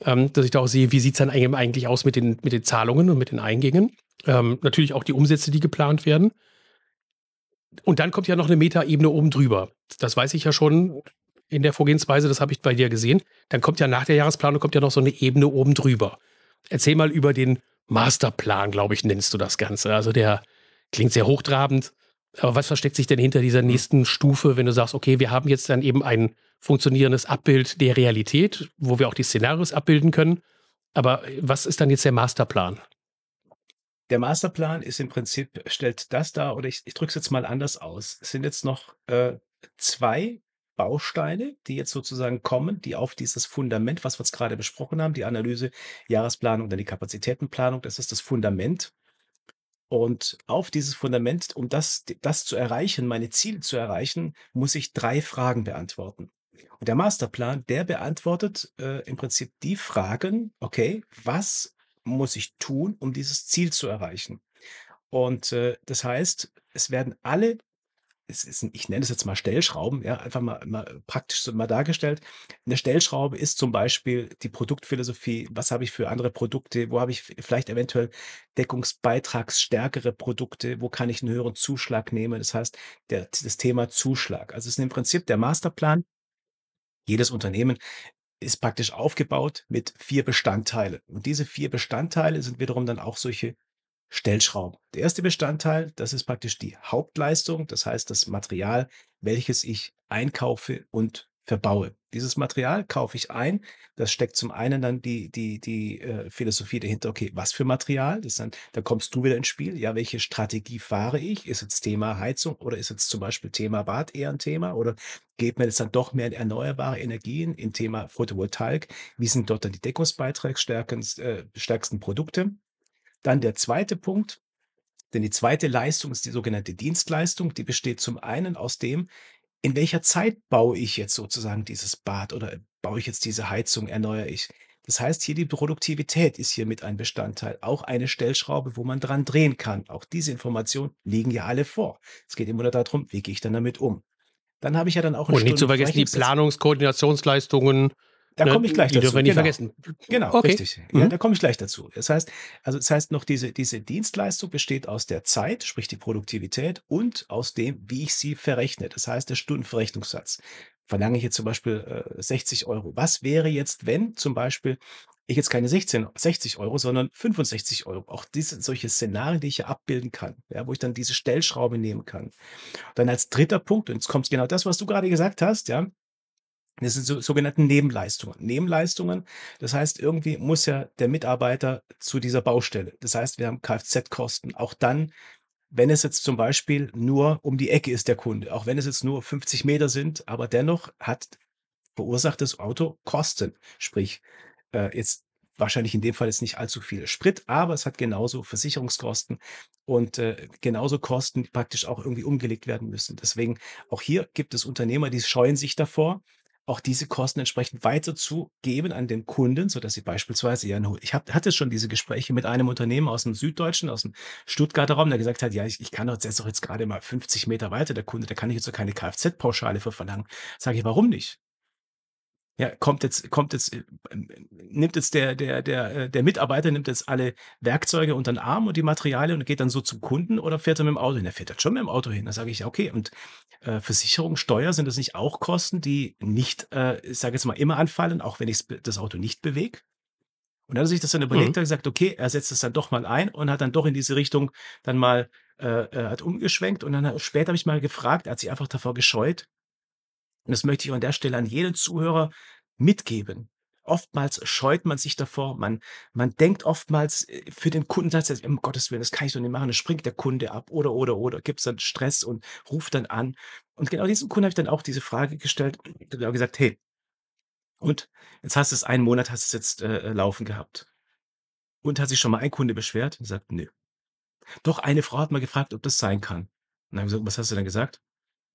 Ähm, dass ich da auch sehe, wie sieht es dann eigentlich aus mit den, mit den Zahlungen und mit den Eingängen. Ähm, natürlich auch die Umsätze, die geplant werden. Und dann kommt ja noch eine Metaebene oben drüber. Das weiß ich ja schon in der Vorgehensweise, das habe ich bei dir gesehen. Dann kommt ja nach der Jahresplanung kommt ja noch so eine Ebene oben drüber. Erzähl mal über den Masterplan, glaube ich, nennst du das Ganze. Also der klingt sehr hochtrabend. Aber was versteckt sich denn hinter dieser mhm. nächsten Stufe, wenn du sagst, okay, wir haben jetzt dann eben ein funktionierendes Abbild der Realität, wo wir auch die Szenarios abbilden können. Aber was ist dann jetzt der Masterplan? Der Masterplan ist im Prinzip, stellt das dar, oder ich, ich drücke es jetzt mal anders aus. Es sind jetzt noch äh, zwei Bausteine, die jetzt sozusagen kommen, die auf dieses Fundament, was wir jetzt gerade besprochen haben, die Analyse, Jahresplanung, dann die Kapazitätenplanung, das ist das Fundament. Und auf dieses Fundament, um das, das zu erreichen, meine Ziele zu erreichen, muss ich drei Fragen beantworten. Und der Masterplan, der beantwortet äh, im Prinzip die Fragen, okay, was muss ich tun, um dieses Ziel zu erreichen? Und äh, das heißt, es werden alle, ist, ich nenne es jetzt mal Stellschrauben, ja, einfach mal, mal praktisch so mal dargestellt. Eine Stellschraube ist zum Beispiel die Produktphilosophie. Was habe ich für andere Produkte? Wo habe ich vielleicht eventuell deckungsbeitragsstärkere Produkte? Wo kann ich einen höheren Zuschlag nehmen? Das heißt, der, das Thema Zuschlag. Also es ist im Prinzip der Masterplan. Jedes Unternehmen ist praktisch aufgebaut mit vier Bestandteile. Und diese vier Bestandteile sind wiederum dann auch solche Stellschrauben. Der erste Bestandteil, das ist praktisch die Hauptleistung, das heißt das Material, welches ich einkaufe und verbaue. Dieses Material kaufe ich ein. Das steckt zum einen dann die, die, die äh, Philosophie dahinter, okay, was für Material? Das dann, da kommst du wieder ins Spiel. Ja, welche Strategie fahre ich? Ist jetzt Thema Heizung oder ist jetzt zum Beispiel Thema Bad eher ein Thema? Oder geht mir jetzt dann doch mehr in erneuerbare Energien, in Thema Photovoltaik? Wie sind dort dann die deckungsbeitragsstärksten äh, Produkte? Dann der zweite Punkt, denn die zweite Leistung ist die sogenannte Dienstleistung. Die besteht zum einen aus dem, in welcher Zeit baue ich jetzt sozusagen dieses Bad oder baue ich jetzt diese Heizung, erneuere ich? Das heißt, hier die Produktivität ist hier mit ein Bestandteil. Auch eine Stellschraube, wo man dran drehen kann. Auch diese Informationen liegen ja alle vor. Es geht immer nur darum, wie gehe ich dann damit um? Dann habe ich ja dann auch Und nicht zu vergessen die Planungskoordinationsleistungen, da ne, komme ich gleich die dazu. dürfen wir nicht genau. vergessen. Genau, Okay. richtig. Mhm. Ja, da komme ich gleich dazu. Das heißt, also das heißt noch, diese, diese Dienstleistung besteht aus der Zeit, sprich die Produktivität, und aus dem, wie ich sie verrechne. Das heißt, der Stundenverrechnungssatz. Verlange ich jetzt zum Beispiel äh, 60 Euro. Was wäre jetzt, wenn zum Beispiel ich jetzt keine 16, 60 Euro, sondern 65 Euro. Auch diese solche Szenarien, die ich hier abbilden kann, ja, wo ich dann diese Stellschraube nehmen kann. Dann als dritter Punkt, und jetzt kommt genau das, was du gerade gesagt hast, ja, das sind so sogenannten Nebenleistungen. Nebenleistungen, das heißt, irgendwie muss ja der Mitarbeiter zu dieser Baustelle. Das heißt, wir haben Kfz-Kosten. Auch dann, wenn es jetzt zum Beispiel nur um die Ecke ist, der Kunde, auch wenn es jetzt nur 50 Meter sind, aber dennoch hat verursacht das Auto Kosten. Sprich, äh, jetzt wahrscheinlich in dem Fall jetzt nicht allzu viel Sprit, aber es hat genauso Versicherungskosten und äh, genauso Kosten, die praktisch auch irgendwie umgelegt werden müssen. Deswegen auch hier gibt es Unternehmer, die scheuen sich davor, auch diese Kosten entsprechend weiterzugeben an den Kunden, sodass sie beispielsweise ja, ich hab, hatte schon diese Gespräche mit einem Unternehmen aus dem Süddeutschen, aus dem Stuttgarter Raum, der gesagt hat, ja, ich, ich kann doch jetzt doch jetzt gerade mal 50 Meter weiter, der Kunde, da kann ich jetzt doch keine Kfz-Pauschale für verlangen. Sage ich, warum nicht? Ja, kommt jetzt, kommt jetzt, äh, nimmt jetzt der, der, der, äh, der Mitarbeiter nimmt jetzt alle Werkzeuge unter den Arm und die Materialien und geht dann so zum Kunden oder fährt er mit dem Auto hin? Er fährt dann schon mit dem Auto hin. Da sage ich, okay, und äh, Versicherung, Steuer, sind das nicht auch Kosten, die nicht, äh, ich sage jetzt mal, immer anfallen, auch wenn ich das Auto nicht bewege? Und dann hat er sich das dann überlegt, Mhm. hat gesagt, okay, er setzt es dann doch mal ein und hat dann doch in diese Richtung dann mal äh, äh, hat umgeschwenkt und dann hat, später habe ich mal gefragt, er hat sich einfach davor gescheut, und das möchte ich an der Stelle an jeden Zuhörer mitgeben. Oftmals scheut man sich davor, man, man denkt oftmals äh, für den Kunden, er, um Gottes Willen, das kann ich doch nicht machen, dann springt der Kunde ab oder, oder, oder, gibt es dann Stress und ruft dann an. Und genau diesem Kunden habe ich dann auch diese Frage gestellt, der hat gesagt, hey, und jetzt hast du es einen Monat, hast du es jetzt äh, laufen gehabt. Und hat sich schon mal ein Kunde beschwert? Und sagt, nö. Doch, eine Frau hat mal gefragt, ob das sein kann. Und dann habe ich gesagt, was hast du denn gesagt?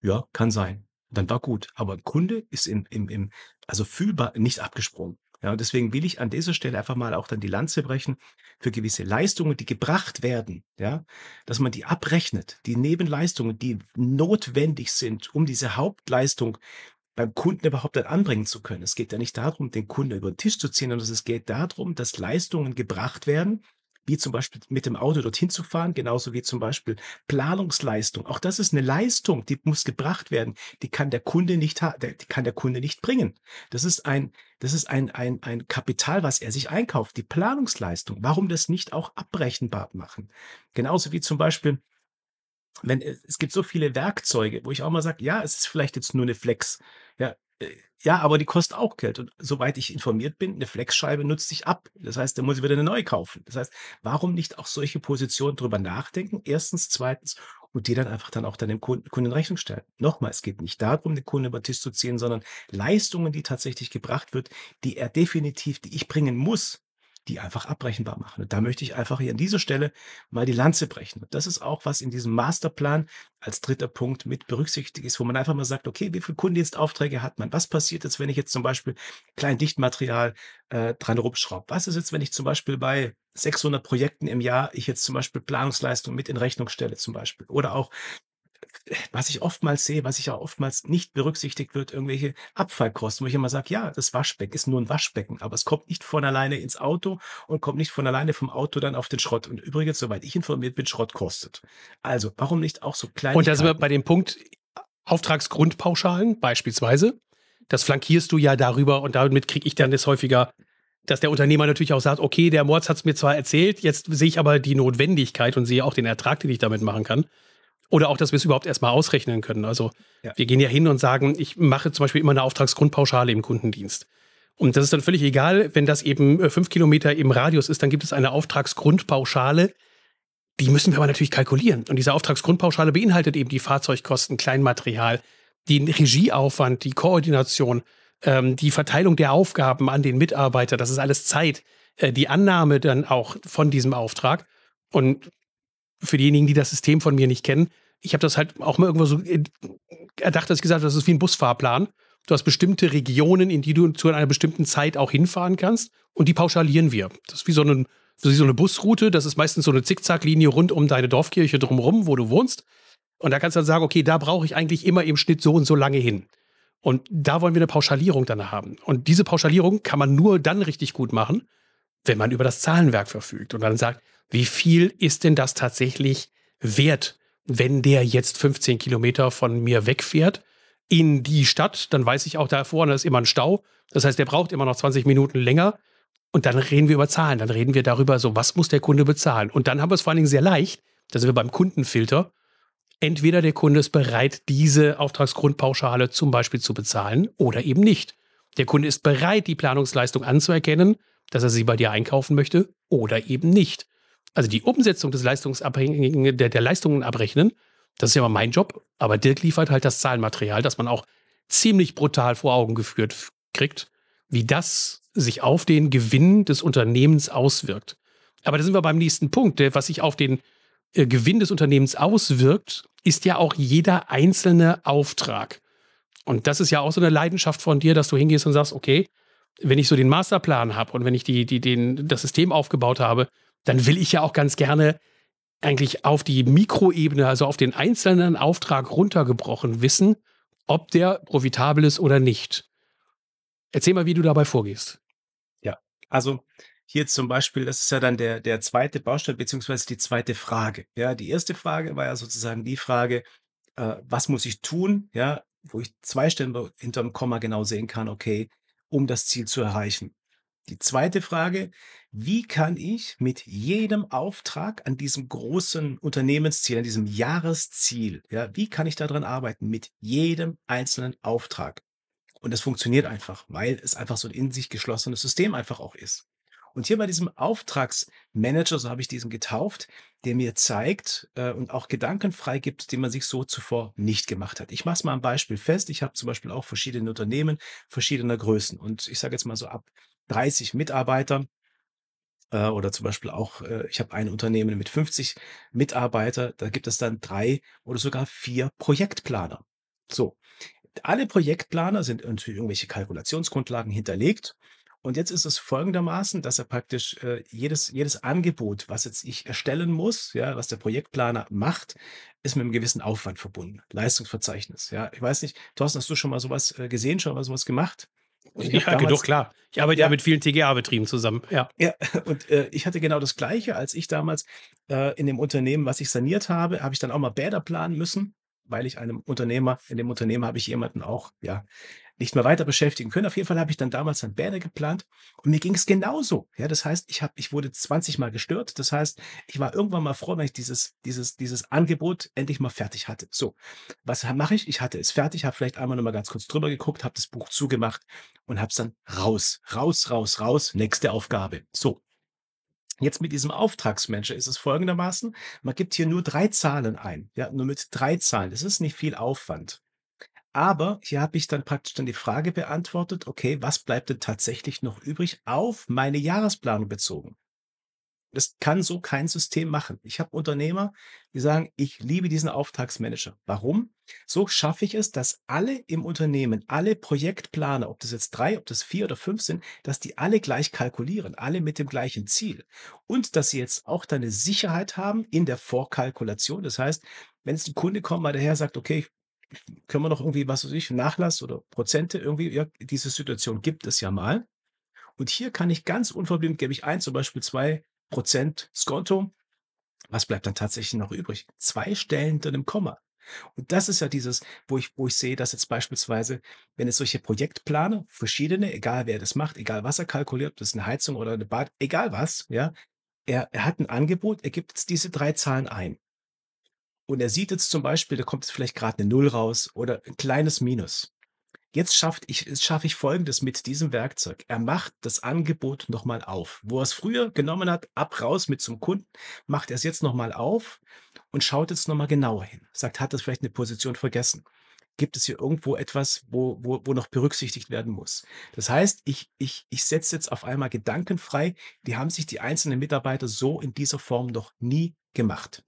Ja, kann sein. Dann war gut. Aber ein Kunde ist im, im, im, also fühlbar nicht abgesprungen. Ja, und deswegen will ich an dieser Stelle einfach mal auch dann die Lanze brechen für gewisse Leistungen, die gebracht werden, ja, dass man die abrechnet, die Nebenleistungen, die notwendig sind, um diese Hauptleistung beim Kunden überhaupt dann anbringen zu können. Es geht ja nicht darum, den Kunden über den Tisch zu ziehen, sondern es geht darum, dass Leistungen gebracht werden, wie zum Beispiel mit dem Auto dorthin zu fahren, genauso wie zum Beispiel Planungsleistung. Auch das ist eine Leistung, die muss gebracht werden. Die kann der Kunde nicht, die kann der Kunde nicht bringen. Das ist ein, das ist ein, ein, ein Kapital, was er sich einkauft. Die Planungsleistung. Warum das nicht auch abrechenbar machen? Genauso wie zum Beispiel wenn es gibt so viele Werkzeuge, wo ich auch mal sage, ja, es ist vielleicht jetzt nur eine Flex. Ja, äh, ja, aber die kostet auch Geld. Und soweit ich informiert bin, eine Flexscheibe nutzt sich ab. Das heißt, da muss ich wieder eine neue kaufen. Das heißt, warum nicht auch solche Positionen drüber nachdenken? Erstens, zweitens und die dann einfach dann auch dann dem Kunden, Kunden in Rechnung stellen. Nochmal, es geht nicht darum, den Kunden über den Tisch zu ziehen, sondern Leistungen, die tatsächlich gebracht wird, die er definitiv, die ich bringen muss, die einfach abbrechenbar machen. Und da möchte ich einfach hier an dieser Stelle mal die Lanze brechen. Und das ist auch, was in diesem Masterplan als dritter Punkt mit berücksichtigt ist, wo man einfach mal sagt, okay, wie viele Kundendienstaufträge hat man? Was passiert jetzt, wenn ich jetzt zum Beispiel Kleindichtmaterial äh, dran rumschraube? Was ist jetzt, wenn ich zum Beispiel bei 600 Projekten im Jahr ich jetzt zum Beispiel Planungsleistung mit in Rechnung stelle zum Beispiel? Oder auch was ich oftmals sehe, was ich auch oftmals nicht berücksichtigt wird, irgendwelche Abfallkosten, wo ich immer sage, ja, das Waschbecken ist nur ein Waschbecken, aber es kommt nicht von alleine ins Auto und kommt nicht von alleine vom Auto dann auf den Schrott. Und übrigens, soweit ich informiert bin, Schrott kostet. Also, warum nicht auch so kleine. Und da sind wir bei dem Punkt Auftragsgrundpauschalen beispielsweise. Das flankierst du ja darüber und damit kriege ich dann das häufiger dass der Unternehmer natürlich auch sagt, okay, der Mords hat es mir zwar erzählt, jetzt sehe ich aber die Notwendigkeit und sehe auch den Ertrag, den ich damit machen kann. Oder auch, dass wir es überhaupt erstmal ausrechnen können. Also ja. wir gehen ja hin und sagen, ich mache zum Beispiel immer eine Auftragsgrundpauschale im Kundendienst. Und das ist dann völlig egal, wenn das eben äh, fünf Kilometer im Radius ist, dann gibt es eine Auftragsgrundpauschale. Die müssen wir aber natürlich kalkulieren. Und diese Auftragsgrundpauschale beinhaltet eben die Fahrzeugkosten, Kleinmaterial, den Regieaufwand, die Koordination, ähm, die Verteilung der Aufgaben an den Mitarbeiter. Das ist alles Zeit. Äh, die Annahme dann auch von diesem Auftrag. Und für diejenigen, die das System von mir nicht kennen, ich habe das halt auch mal irgendwo so erdacht, dass ich gesagt habe, das ist wie ein Busfahrplan. Du hast bestimmte Regionen, in die du zu einer bestimmten Zeit auch hinfahren kannst und die pauschalieren wir. Das ist wie so eine, wie so eine Busroute, das ist meistens so eine Zickzacklinie rund um deine Dorfkirche drumherum, wo du wohnst. Und da kannst du dann sagen, okay, da brauche ich eigentlich immer im Schnitt so und so lange hin. Und da wollen wir eine Pauschalierung dann haben. Und diese Pauschalierung kann man nur dann richtig gut machen, wenn man über das Zahlenwerk verfügt und dann sagt, wie viel ist denn das tatsächlich wert, wenn der jetzt 15 Kilometer von mir wegfährt in die Stadt, dann weiß ich auch, da vorne ist immer ein Stau. Das heißt, der braucht immer noch 20 Minuten länger. Und dann reden wir über Zahlen. Dann reden wir darüber, so was muss der Kunde bezahlen. Und dann haben wir es vor allen Dingen sehr leicht. Da sind wir beim Kundenfilter. Entweder der Kunde ist bereit, diese Auftragsgrundpauschale zum Beispiel zu bezahlen oder eben nicht. Der Kunde ist bereit, die Planungsleistung anzuerkennen, dass er sie bei dir einkaufen möchte oder eben nicht also die Umsetzung des Leistungsabhängigen, der, der Leistungen abrechnen, das ist ja mal mein Job, aber Dirk liefert halt das Zahlenmaterial, das man auch ziemlich brutal vor Augen geführt kriegt, wie das sich auf den Gewinn des Unternehmens auswirkt. Aber da sind wir beim nächsten Punkt. Was sich auf den äh, Gewinn des Unternehmens auswirkt, ist ja auch jeder einzelne Auftrag. Und das ist ja auch so eine Leidenschaft von dir, dass du hingehst und sagst, okay, wenn ich so den Masterplan habe und wenn ich die, die, den, das System aufgebaut habe, dann will ich ja auch ganz gerne eigentlich auf die Mikroebene, also auf den einzelnen Auftrag runtergebrochen wissen, ob der profitabel ist oder nicht. Erzähl mal, wie du dabei vorgehst. Ja, also hier zum Beispiel, das ist ja dann der, der zweite Baustein, beziehungsweise die zweite Frage. Ja, die erste Frage war ja sozusagen die Frage, äh, was muss ich tun, ja, wo ich zwei Stellen hinterm Komma genau sehen kann, okay, um das Ziel zu erreichen. Die zweite Frage, wie kann ich mit jedem Auftrag an diesem großen Unternehmensziel, an diesem Jahresziel, ja, wie kann ich daran arbeiten? Mit jedem einzelnen Auftrag. Und es funktioniert einfach, weil es einfach so ein in sich geschlossenes System einfach auch ist. Und hier bei diesem Auftragsmanager, so habe ich diesen getauft, der mir zeigt äh, und auch Gedanken freigibt, die man sich so zuvor nicht gemacht hat. Ich mache es mal ein Beispiel fest. Ich habe zum Beispiel auch verschiedene Unternehmen verschiedener Größen. Und ich sage jetzt mal so ab 30 Mitarbeiter äh, oder zum Beispiel auch, äh, ich habe ein Unternehmen mit 50 Mitarbeiter, da gibt es dann drei oder sogar vier Projektplaner. So, alle Projektplaner sind natürlich irgendwelche Kalkulationsgrundlagen hinterlegt. Und jetzt ist es folgendermaßen, dass er praktisch äh, jedes, jedes Angebot, was jetzt ich erstellen muss, ja, was der Projektplaner macht, ist mit einem gewissen Aufwand verbunden. Leistungsverzeichnis. Ja, ich weiß nicht, Thorsten, hast du schon mal sowas äh, gesehen, schon mal sowas gemacht? Ja, genug, klar. Ich arbeite ja, ja mit vielen TGA-Betrieben zusammen. Ja, ja *laughs* und äh, ich hatte genau das Gleiche, als ich damals äh, in dem Unternehmen, was ich saniert habe, habe ich dann auch mal Bäder planen müssen, weil ich einem Unternehmer, in dem Unternehmen habe ich jemanden auch, ja, nicht mehr weiter beschäftigen können. Auf jeden Fall habe ich dann damals ein Banner geplant und mir ging es genauso. Ja, das heißt, ich habe, ich wurde 20 Mal gestört. Das heißt, ich war irgendwann mal froh, wenn ich dieses, dieses, dieses Angebot endlich mal fertig hatte. So, was mache ich? Ich hatte es fertig, habe vielleicht einmal noch mal ganz kurz drüber geguckt, habe das Buch zugemacht und habe es dann raus, raus, raus, raus. Nächste Aufgabe. So, Jetzt mit diesem Auftragsmanager ist es folgendermaßen, man gibt hier nur drei Zahlen ein, ja, nur mit drei Zahlen. Das ist nicht viel Aufwand. Aber hier habe ich dann praktisch dann die Frage beantwortet, okay, was bleibt denn tatsächlich noch übrig auf meine Jahresplanung bezogen? Das kann so kein System machen. Ich habe Unternehmer, die sagen, ich liebe diesen Auftragsmanager. Warum? So schaffe ich es, dass alle im Unternehmen, alle Projektplaner, ob das jetzt drei, ob das vier oder fünf sind, dass die alle gleich kalkulieren, alle mit dem gleichen Ziel. Und dass sie jetzt auch da eine Sicherheit haben in der Vorkalkulation. Das heißt, wenn jetzt ein Kunde kommt, mal daher sagt, okay, können wir noch irgendwie, was weiß ich, Nachlass oder Prozente irgendwie, ja, diese Situation gibt es ja mal. Und hier kann ich ganz unverblümt, gebe ich ein, zum Beispiel zwei Prozent Skonto. Was bleibt dann tatsächlich noch übrig? Zwei Stellen hinter dem Komma. Und das ist ja dieses, wo ich, wo ich sehe, dass jetzt beispielsweise, wenn es solche Projektplaner, verschiedene, egal wer das macht, egal was er kalkuliert, ob das eine Heizung oder eine Bad, egal was, ja, er, er hat ein Angebot, er gibt jetzt diese drei Zahlen ein und er sieht jetzt zum Beispiel, da kommt jetzt vielleicht gerade eine Null raus oder ein kleines Minus. Jetzt schafft ich, schaffe ich Folgendes mit diesem Werkzeug. Er macht das Angebot nochmal auf. Wo er es früher genommen hat, ab raus mit zum Kunden, macht er es jetzt nochmal auf und schaut jetzt nochmal genauer hin. Sagt, hat das vielleicht eine Position vergessen? Gibt es hier irgendwo etwas, wo, wo, wo noch berücksichtigt werden muss? Das heißt, ich, ich, ich setze jetzt auf einmal Gedanken frei, die haben sich die einzelnen Mitarbeiter so in dieser Form noch nie gemacht.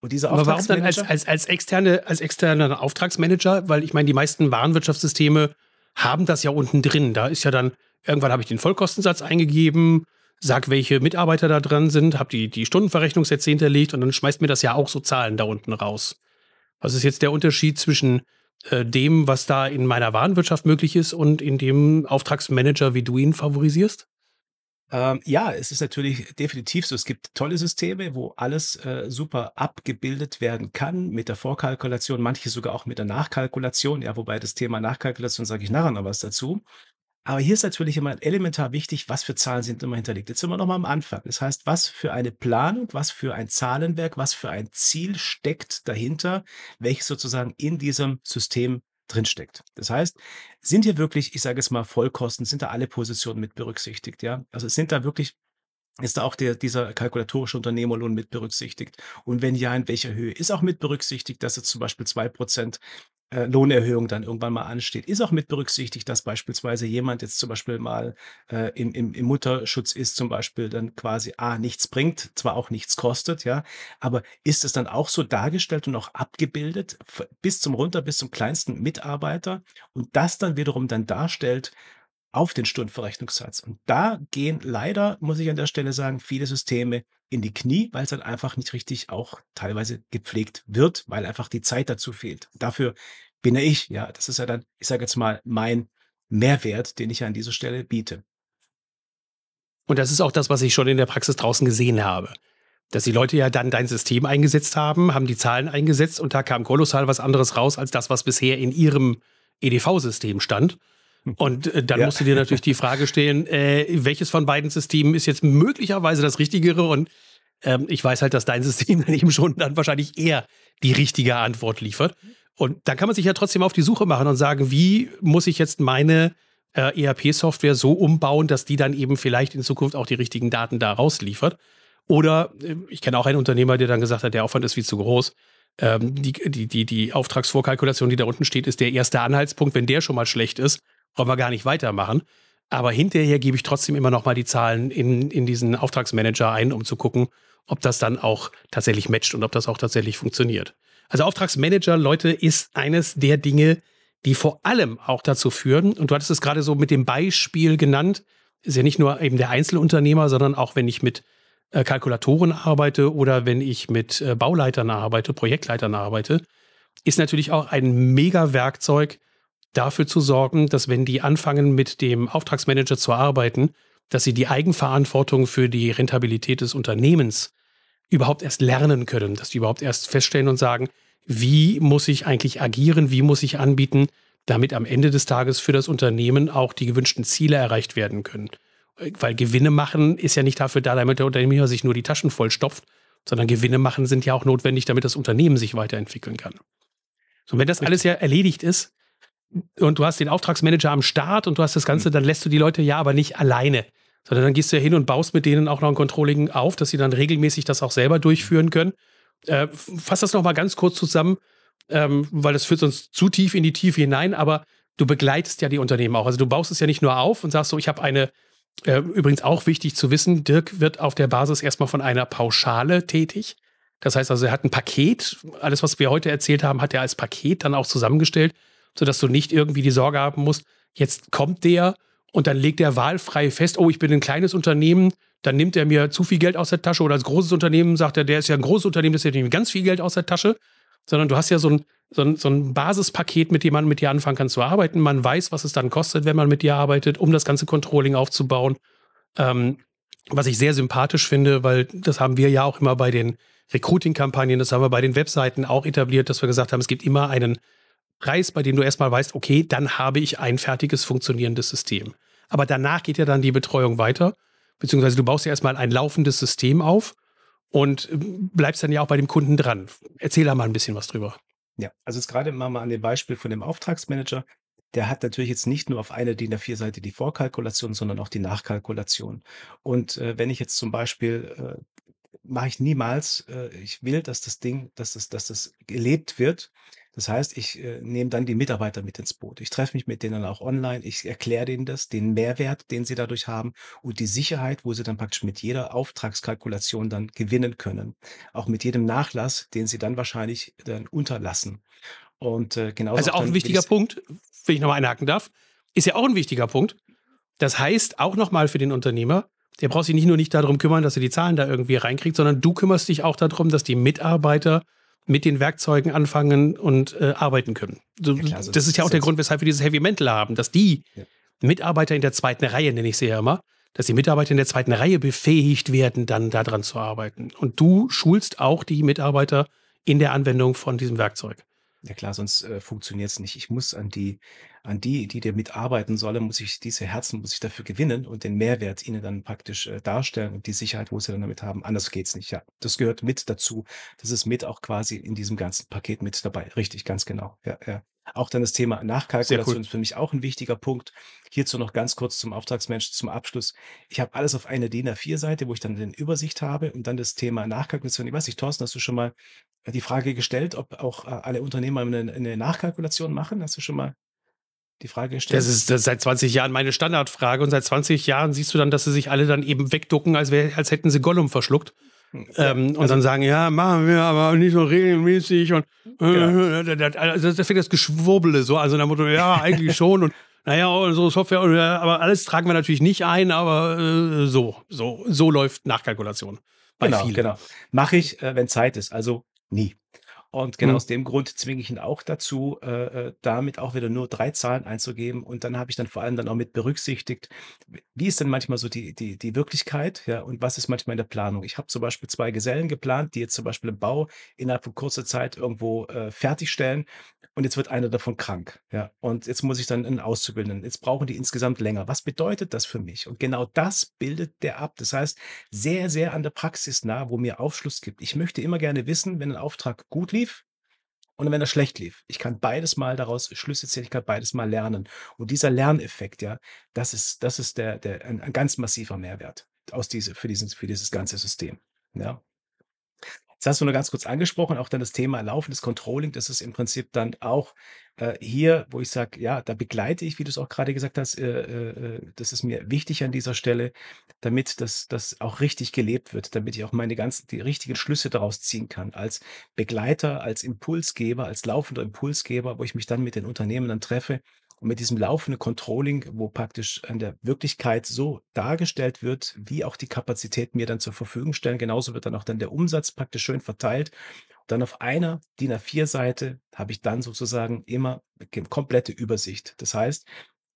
Und dieser Aber warum dann als, als, als, externe, als externer Auftragsmanager? Weil ich meine, die meisten Warenwirtschaftssysteme haben das ja unten drin. Da ist ja dann, irgendwann habe ich den Vollkostensatz eingegeben, sag, welche Mitarbeiter da dran sind, habe die, die Stundenverrechnungssätze hinterlegt und dann schmeißt mir das ja auch so Zahlen da unten raus. Was ist jetzt der Unterschied zwischen äh, dem, was da in meiner Warenwirtschaft möglich ist und in dem Auftragsmanager, wie du ihn favorisierst? Ähm, ja, es ist natürlich definitiv so. Es gibt tolle Systeme, wo alles äh, super abgebildet werden kann mit der Vorkalkulation, manche sogar auch mit der Nachkalkulation. Ja, wobei das Thema Nachkalkulation sage ich nachher noch was dazu. Aber hier ist natürlich immer elementar wichtig, was für Zahlen sind immer hinterlegt. Jetzt sind wir nochmal am Anfang. Das heißt, was für eine Planung, was für ein Zahlenwerk, was für ein Ziel steckt dahinter, welches sozusagen in diesem System drinsteckt. Das heißt, sind hier wirklich, ich sage es mal, Vollkosten, sind da alle Positionen mit berücksichtigt, ja? Also sind da wirklich ist da auch der, dieser kalkulatorische Unternehmerlohn mit berücksichtigt? Und wenn ja, in welcher Höhe? Ist auch mit berücksichtigt, dass es zum Beispiel zwei Prozent äh, Lohnerhöhung dann irgendwann mal ansteht. Ist auch mit berücksichtigt, dass beispielsweise jemand jetzt zum Beispiel mal äh, im, im, im Mutterschutz ist, zum Beispiel dann quasi A, nichts bringt, zwar auch nichts kostet, ja, aber ist es dann auch so dargestellt und auch abgebildet, bis zum runter, bis zum kleinsten Mitarbeiter und das dann wiederum dann darstellt, auf den Stundenverrechnungssatz. Und da gehen leider, muss ich an der Stelle sagen, viele Systeme in die Knie, weil es dann einfach nicht richtig auch teilweise gepflegt wird, weil einfach die Zeit dazu fehlt. Dafür bin ja ich, ja, das ist ja dann, ich sage jetzt mal, mein Mehrwert, den ich an dieser Stelle biete. Und das ist auch das, was ich schon in der Praxis draußen gesehen habe. Dass die Leute ja dann dein System eingesetzt haben, haben die Zahlen eingesetzt und da kam kolossal was anderes raus als das, was bisher in ihrem EDV-System stand. Und äh, dann ja. musst du dir natürlich die Frage stellen, äh, welches von beiden Systemen ist jetzt möglicherweise das Richtigere? Und ähm, ich weiß halt, dass dein System dann eben schon dann wahrscheinlich eher die richtige Antwort liefert. Und dann kann man sich ja trotzdem auf die Suche machen und sagen, wie muss ich jetzt meine äh, ERP-Software so umbauen, dass die dann eben vielleicht in Zukunft auch die richtigen Daten da rausliefert. Oder äh, ich kenne auch einen Unternehmer, der dann gesagt hat, der Aufwand ist viel zu groß. Ähm, die, die, die, die Auftragsvorkalkulation, die da unten steht, ist der erste Anhaltspunkt. Wenn der schon mal schlecht ist, brauchen wir gar nicht weitermachen. Aber hinterher gebe ich trotzdem immer noch mal die Zahlen in, in diesen Auftragsmanager ein, um zu gucken, ob das dann auch tatsächlich matcht und ob das auch tatsächlich funktioniert. Also Auftragsmanager, Leute, ist eines der Dinge, die vor allem auch dazu führen, und du hattest es gerade so mit dem Beispiel genannt, ist ja nicht nur eben der Einzelunternehmer, sondern auch wenn ich mit äh, Kalkulatoren arbeite oder wenn ich mit äh, Bauleitern arbeite, Projektleitern arbeite, ist natürlich auch ein mega Werkzeug, dafür zu sorgen, dass wenn die anfangen mit dem Auftragsmanager zu arbeiten, dass sie die Eigenverantwortung für die Rentabilität des Unternehmens überhaupt erst lernen können, dass die überhaupt erst feststellen und sagen, wie muss ich eigentlich agieren, wie muss ich anbieten, damit am Ende des Tages für das Unternehmen auch die gewünschten Ziele erreicht werden können. Weil Gewinne machen ist ja nicht dafür da, damit der Unternehmer sich nur die Taschen vollstopft, sondern Gewinne machen sind ja auch notwendig, damit das Unternehmen sich weiterentwickeln kann. So, wenn das alles ja erledigt ist und du hast den Auftragsmanager am Start und du hast das Ganze, mhm. dann lässt du die Leute ja aber nicht alleine, sondern dann gehst du ja hin und baust mit denen auch noch ein Controlling auf, dass sie dann regelmäßig das auch selber durchführen können. Äh, fass das noch mal ganz kurz zusammen, ähm, weil das führt sonst zu tief in die Tiefe hinein, aber du begleitest ja die Unternehmen auch. Also du baust es ja nicht nur auf und sagst so, ich habe eine äh, übrigens auch wichtig zu wissen, Dirk wird auf der Basis erstmal von einer Pauschale tätig. Das heißt also, er hat ein Paket, alles, was wir heute erzählt haben, hat er als Paket dann auch zusammengestellt, sodass du nicht irgendwie die Sorge haben musst, jetzt kommt der und dann legt er wahlfrei fest, oh, ich bin ein kleines Unternehmen, dann nimmt er mir zu viel Geld aus der Tasche oder als großes Unternehmen sagt er, der ist ja ein großes Unternehmen, das nimmt ganz viel Geld aus der Tasche, sondern du hast ja so ein, so ein, so ein Basispaket, mit dem man mit dir anfangen kann zu arbeiten. Man weiß, was es dann kostet, wenn man mit dir arbeitet, um das ganze Controlling aufzubauen. Ähm, was ich sehr sympathisch finde, weil das haben wir ja auch immer bei den Recruiting-Kampagnen, das haben wir bei den Webseiten auch etabliert, dass wir gesagt haben, es gibt immer einen Preis, bei dem du erstmal weißt, okay, dann habe ich ein fertiges funktionierendes System. Aber danach geht ja dann die Betreuung weiter, beziehungsweise du baust ja erstmal ein laufendes System auf und bleibst dann ja auch bei dem Kunden dran. Erzähl da mal ein bisschen was drüber. Ja, also jetzt gerade mal an dem Beispiel von dem Auftragsmanager. Der hat natürlich jetzt nicht nur auf einer DIN A4-Seite die Vorkalkulation, sondern auch die Nachkalkulation. Und äh, wenn ich jetzt zum Beispiel äh, mache ich niemals. Äh, ich will, dass das Ding, dass das, dass das gelebt wird. Das heißt, ich äh, nehme dann die Mitarbeiter mit ins Boot. Ich treffe mich mit denen auch online. Ich erkläre denen das, den Mehrwert, den sie dadurch haben und die Sicherheit, wo sie dann praktisch mit jeder Auftragskalkulation dann gewinnen können. Auch mit jedem Nachlass, den sie dann wahrscheinlich dann unterlassen. Und äh, genauso. Also auch ein wichtiger Punkt, wenn ich nochmal einhaken darf, ist ja auch ein wichtiger Punkt. Das heißt auch nochmal für den Unternehmer, der braucht sich nicht nur nicht darum kümmern, dass er die Zahlen da irgendwie reinkriegt, sondern du kümmerst dich auch darum, dass die Mitarbeiter mit den Werkzeugen anfangen und äh, arbeiten können. Du, ja, klar, also das ist ja auch der Grund, weshalb wir dieses Heavy Mental haben, dass die ja. Mitarbeiter in der zweiten Reihe, nenne ich sie ja immer, dass die Mitarbeiter in der zweiten Reihe befähigt werden, dann daran zu arbeiten. Und du schulst auch die Mitarbeiter in der Anwendung von diesem Werkzeug. Ja klar, sonst äh, funktioniert es nicht. Ich muss an die, an die, die dir mitarbeiten sollen, muss ich diese Herzen, muss ich dafür gewinnen und den Mehrwert ihnen dann praktisch äh, darstellen und die Sicherheit, wo sie dann damit haben. Anders geht's nicht. Ja, das gehört mit dazu. Das ist mit auch quasi in diesem ganzen Paket mit dabei. Richtig, ganz genau. Ja, ja. Auch dann das Thema Nachkalkulation cool. ist für mich auch ein wichtiger Punkt. Hierzu noch ganz kurz zum Auftragsmensch zum Abschluss. Ich habe alles auf eine DIN A4-Seite, wo ich dann eine Übersicht habe und dann das Thema Nachkalkulation. Ich weiß nicht, Thorsten, hast du schon mal die Frage gestellt, ob auch äh, alle Unternehmer eine, eine Nachkalkulation machen? Hast du schon mal die Frage gestellt? Das ist, das ist seit 20 Jahren meine Standardfrage und seit 20 Jahren siehst du dann, dass sie sich alle dann eben wegducken, als, wär, als hätten sie Gollum verschluckt. Hm, ähm, und also, dann sagen, ja, machen wir, aber nicht so regelmäßig und ja. Genau. also das fängt das Geschwurbele so, also nach Motto, ja, *laughs* eigentlich schon und naja, unsere Software, aber alles tragen wir natürlich nicht ein, aber äh, so, so, so läuft Nachkalkulation. Bei genau, vielen. genau. Mache ich, äh, wenn Zeit ist, also nie. Und genau mhm. aus dem Grund zwinge ich ihn auch dazu, äh, äh, damit auch wieder nur drei Zahlen einzugeben. Und dann habe ich dann vor allem dann auch mit berücksichtigt, wie ist denn manchmal so die, die, die Wirklichkeit, ja, und was ist manchmal in der Planung. Ich habe zum Beispiel zwei Gesellen geplant, die jetzt zum Beispiel im Bau innerhalb von kurzer Zeit irgendwo äh, fertigstellen und jetzt wird einer davon krank. Ja, und jetzt muss ich dann einen Auszubildenden. Jetzt brauchen die insgesamt länger. Was bedeutet das für mich? Und genau das bildet der ab. Das heißt, sehr, sehr an der Praxis nah, wo mir Aufschluss gibt. Ich möchte immer gerne wissen, wenn ein Auftrag gut lief, und wenn er schlecht lief. Ich kann beides mal daraus Schlüsse ziehen, ich kann beides mal lernen. Und dieser Lerneffekt, ja, das ist, das ist der, der, ein, ein ganz massiver Mehrwert aus diese, für, diesen, für dieses ganze System. Ja. Jetzt hast du nur ganz kurz angesprochen, auch dann das Thema laufendes Controlling. Das ist im Prinzip dann auch äh, hier, wo ich sage, ja, da begleite ich, wie du es auch gerade gesagt hast, äh, äh, das ist mir wichtig an dieser Stelle, damit das, das auch richtig gelebt wird, damit ich auch meine ganzen, die richtigen Schlüsse daraus ziehen kann, als Begleiter, als Impulsgeber, als laufender Impulsgeber, wo ich mich dann mit den Unternehmen dann treffe und mit diesem laufenden Controlling, wo praktisch an der Wirklichkeit so dargestellt wird, wie auch die Kapazität mir dann zur Verfügung stellen, genauso wird dann auch dann der Umsatz praktisch schön verteilt. Dann auf einer DIN A4-Seite habe ich dann sozusagen immer komplette Übersicht. Das heißt,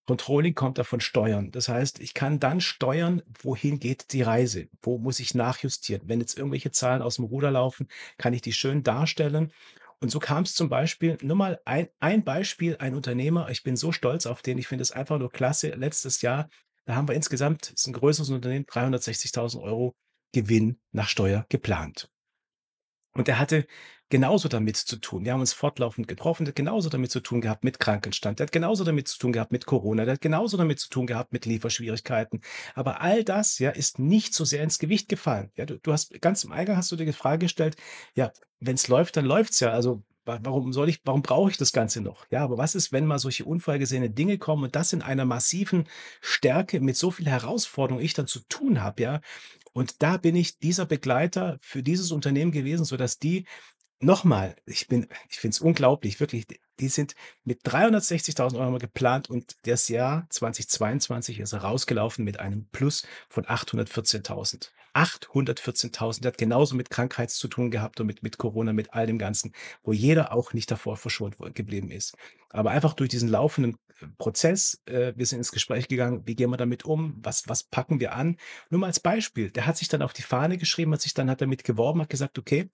Controlling kommt davon Steuern. Das heißt, ich kann dann steuern, wohin geht die Reise? Wo muss ich nachjustieren? Wenn jetzt irgendwelche Zahlen aus dem Ruder laufen, kann ich die schön darstellen. Und so kam es zum Beispiel, nur mal ein, ein Beispiel, ein Unternehmer, ich bin so stolz auf den, ich finde es einfach nur klasse. Letztes Jahr, da haben wir insgesamt, das ist ein größeres Unternehmen, 360.000 Euro Gewinn nach Steuer geplant. Und er hatte genauso damit zu tun. Wir haben uns fortlaufend getroffen, der hat genauso damit zu tun gehabt mit Krankenstand, der hat genauso damit zu tun gehabt mit Corona, der hat genauso damit zu tun gehabt mit Lieferschwierigkeiten. Aber all das, ja, ist nicht so sehr ins Gewicht gefallen. Ja, du, du hast ganz im Eingang hast du dir die Frage gestellt, ja, wenn es läuft, dann läuft's ja. Also warum soll ich, warum brauche ich das Ganze noch? Ja, aber was ist, wenn mal solche unvorhergesehene Dinge kommen und das in einer massiven Stärke mit so viel Herausforderung ich dann zu tun habe, ja? Und da bin ich dieser Begleiter für dieses Unternehmen gewesen, so dass die Nochmal, ich bin ich finde es unglaublich, wirklich, die sind mit 360.000 Euro geplant und das Jahr 2022 ist rausgelaufen mit einem Plus von 814.000. 814.000, der hat genauso mit Krankheit zu tun gehabt und mit mit Corona, mit all dem Ganzen, wo jeder auch nicht davor verschont geblieben ist. Aber einfach durch diesen laufenden, äh, Prozess, äh, wir sind ins Gespräch gegangen, wie gehen wir damit um? Was was packen wir an? Nur mal als Beispiel, der hat sich dann auf die Fahne geschrieben, hat sich dann hat damit geworben, hat gesagt: „Okay,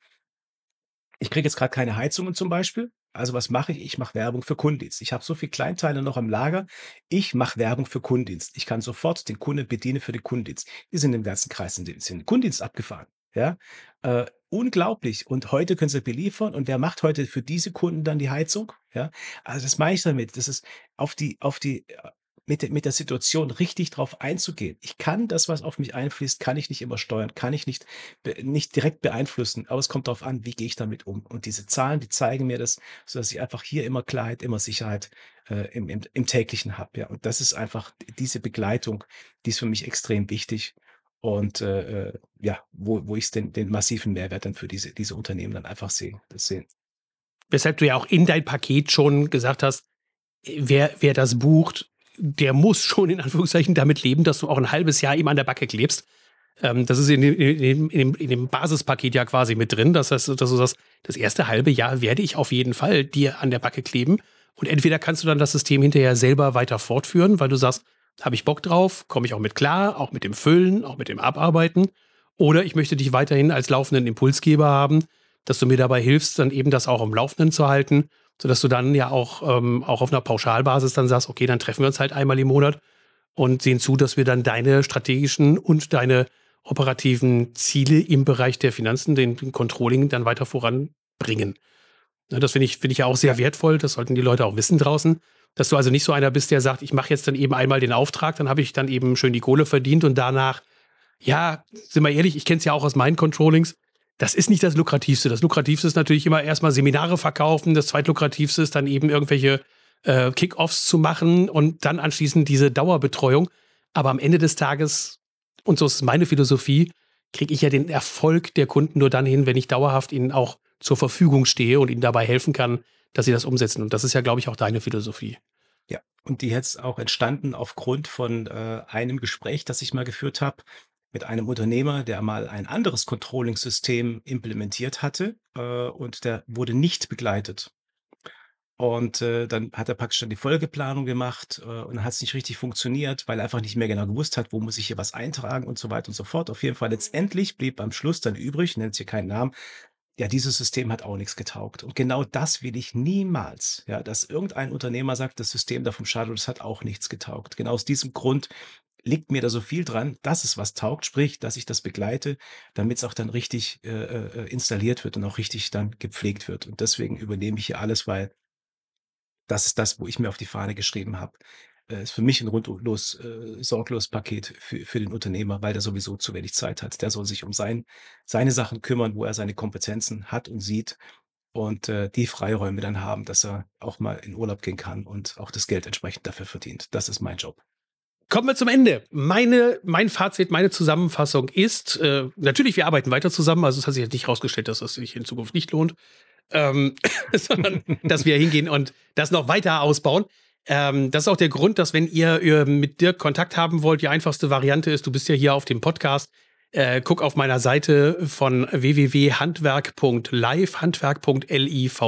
ich kriege jetzt gerade keine Heizungen zum Beispiel. Also was mache ich? Ich mache Werbung für Kundendienst. Ich habe so viel Kleinteile noch am Lager. Ich mache Werbung für Kundendienst. Ich kann sofort den Kunden bedienen für den Kundendienst. Die sind im ganzen Kreis in den, Kundendienst abgefahren. Ja, äh, unglaublich. Und heute können sie beliefern. Und wer macht heute für diese Kunden dann die Heizung? Ja, also das meine ich damit. Das ist auf die, auf die, mit, der- mit der Situation richtig drauf einzugehen. Ich kann das, was auf mich einfließt, kann ich nicht immer steuern, kann ich nicht, nicht direkt beeinflussen, aber es kommt darauf an, wie gehe ich damit um. Und diese Zahlen, die zeigen mir das, sodass ich einfach hier immer Klarheit, immer Sicherheit äh, im, im, im täglichen habe. Ja. Und das ist einfach diese Begleitung, die ist für mich extrem wichtig. Und äh, äh ja, wo, wo ich den, den massiven Mehrwert dann für diese, diese Unternehmen dann einfach sehe. Das sehen. Weshalb du ja auch in dein Paket schon gesagt hast, wer, wer das bucht, der muss schon in Anführungszeichen damit leben, dass du auch ein halbes Jahr ihm an der Backe klebst. Ähm, das ist in, in, in, dem, in dem Basispaket ja quasi mit drin. Das heißt, dass du sagst, das erste halbe Jahr werde ich auf jeden Fall dir an der Backe kleben. Und entweder kannst du dann das System hinterher selber weiter fortführen, weil du sagst, habe ich Bock drauf, komme ich auch mit klar, auch mit dem Füllen, auch mit dem Abarbeiten. Oder ich möchte dich weiterhin als laufenden Impulsgeber haben, dass du mir dabei hilfst, dann eben das auch am Laufenden zu halten sodass du dann ja auch, ähm, auch auf einer Pauschalbasis dann sagst, okay, dann treffen wir uns halt einmal im Monat und sehen zu, dass wir dann deine strategischen und deine operativen Ziele im Bereich der Finanzen, den, den Controlling dann weiter voranbringen. Ne, das finde ich, finde ich ja auch sehr wertvoll. Das sollten die Leute auch wissen draußen. Dass du also nicht so einer bist, der sagt, ich mache jetzt dann eben einmal den Auftrag, dann habe ich dann eben schön die Kohle verdient und danach, ja, sind wir ehrlich, ich kenne es ja auch aus meinen Controllings, das ist nicht das Lukrativste. Das Lukrativste ist natürlich immer erstmal Seminare verkaufen. Das zweitlukrativste ist dann eben irgendwelche äh, Kickoffs zu machen und dann anschließend diese Dauerbetreuung. Aber am Ende des Tages, und so ist meine Philosophie, kriege ich ja den Erfolg der Kunden nur dann hin, wenn ich dauerhaft ihnen auch zur Verfügung stehe und ihnen dabei helfen kann, dass sie das umsetzen. Und das ist ja, glaube ich, auch deine Philosophie. Ja, und die jetzt auch entstanden aufgrund von äh, einem Gespräch, das ich mal geführt habe mit einem Unternehmer, der mal ein anderes Controlling-System implementiert hatte äh, und der wurde nicht begleitet. Und äh, dann hat er praktisch dann die Folgeplanung gemacht äh, und dann hat es nicht richtig funktioniert, weil er einfach nicht mehr genau gewusst hat, wo muss ich hier was eintragen und so weiter und so fort. Auf jeden Fall letztendlich blieb am Schluss dann übrig, nennt hier keinen Namen, ja, dieses System hat auch nichts getaugt. Und genau das will ich niemals, ja, dass irgendein Unternehmer sagt, das System da vom Shadow, das hat auch nichts getaugt. Genau aus diesem Grund liegt mir da so viel dran, dass es was taugt, sprich, dass ich das begleite, damit es auch dann richtig äh, äh, installiert wird und auch richtig dann gepflegt wird. Und deswegen übernehme ich hier alles, weil das ist das, wo ich mir auf die Fahne geschrieben habe. Äh, ist für mich ein rundlos, äh, sorglos Paket für, für den Unternehmer, weil der sowieso zu wenig Zeit hat. Der soll sich um sein, seine Sachen kümmern, wo er seine Kompetenzen hat und sieht und äh, die Freiräume dann haben, dass er auch mal in Urlaub gehen kann und auch das Geld entsprechend dafür verdient. Das ist mein Job. Kommen wir zum Ende. Meine, mein Fazit, meine Zusammenfassung ist, äh, natürlich, wir arbeiten weiter zusammen. Also es hat sich jetzt nicht herausgestellt, dass das sich in Zukunft nicht lohnt, ähm, *laughs* sondern dass wir hingehen und das noch weiter ausbauen. Ähm, das ist auch der Grund, dass wenn ihr, ihr mit Dirk Kontakt haben wollt, die einfachste Variante ist, du bist ja hier auf dem Podcast, äh, guck auf meiner Seite von www.handwerk.live, handwerk.live.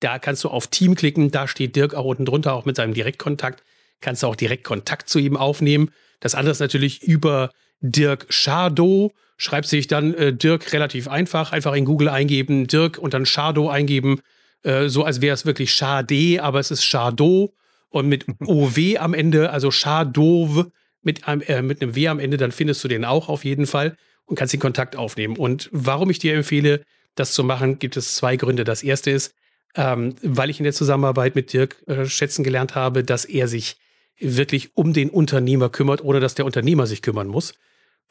Da kannst du auf Team klicken, da steht Dirk auch unten drunter, auch mit seinem Direktkontakt. Kannst du auch direkt Kontakt zu ihm aufnehmen. Das andere ist natürlich über Dirk Schadow. Schreibt sich dann äh, Dirk relativ einfach. Einfach in Google eingeben, Dirk und dann Schadow eingeben. Äh, so als wäre es wirklich Schade, aber es ist Schadow. Und mit *laughs* OW am Ende, also Schadow mit einem, äh, mit einem W am Ende, dann findest du den auch auf jeden Fall und kannst den Kontakt aufnehmen. Und warum ich dir empfehle, das zu machen, gibt es zwei Gründe. Das erste ist, ähm, weil ich in der Zusammenarbeit mit Dirk äh, schätzen gelernt habe, dass er sich wirklich um den Unternehmer kümmert oder dass der Unternehmer sich kümmern muss.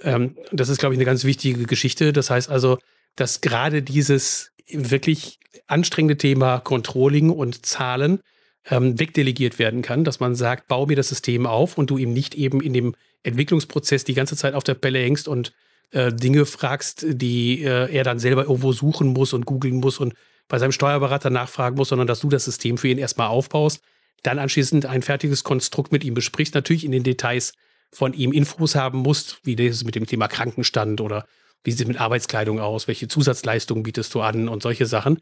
Ähm, das ist, glaube ich, eine ganz wichtige Geschichte. Das heißt also, dass gerade dieses wirklich anstrengende Thema Controlling und Zahlen ähm, wegdelegiert werden kann, dass man sagt, bau mir das System auf und du ihm nicht eben in dem Entwicklungsprozess die ganze Zeit auf der Pelle hängst und äh, Dinge fragst, die äh, er dann selber irgendwo suchen muss und googeln muss und bei seinem Steuerberater nachfragen muss, sondern dass du das System für ihn erstmal aufbaust, dann anschließend ein fertiges Konstrukt mit ihm besprichst, natürlich in den Details von ihm Infos haben musst, wie das mit dem Thema Krankenstand oder wie sieht es mit Arbeitskleidung aus, welche Zusatzleistungen bietest du an und solche Sachen.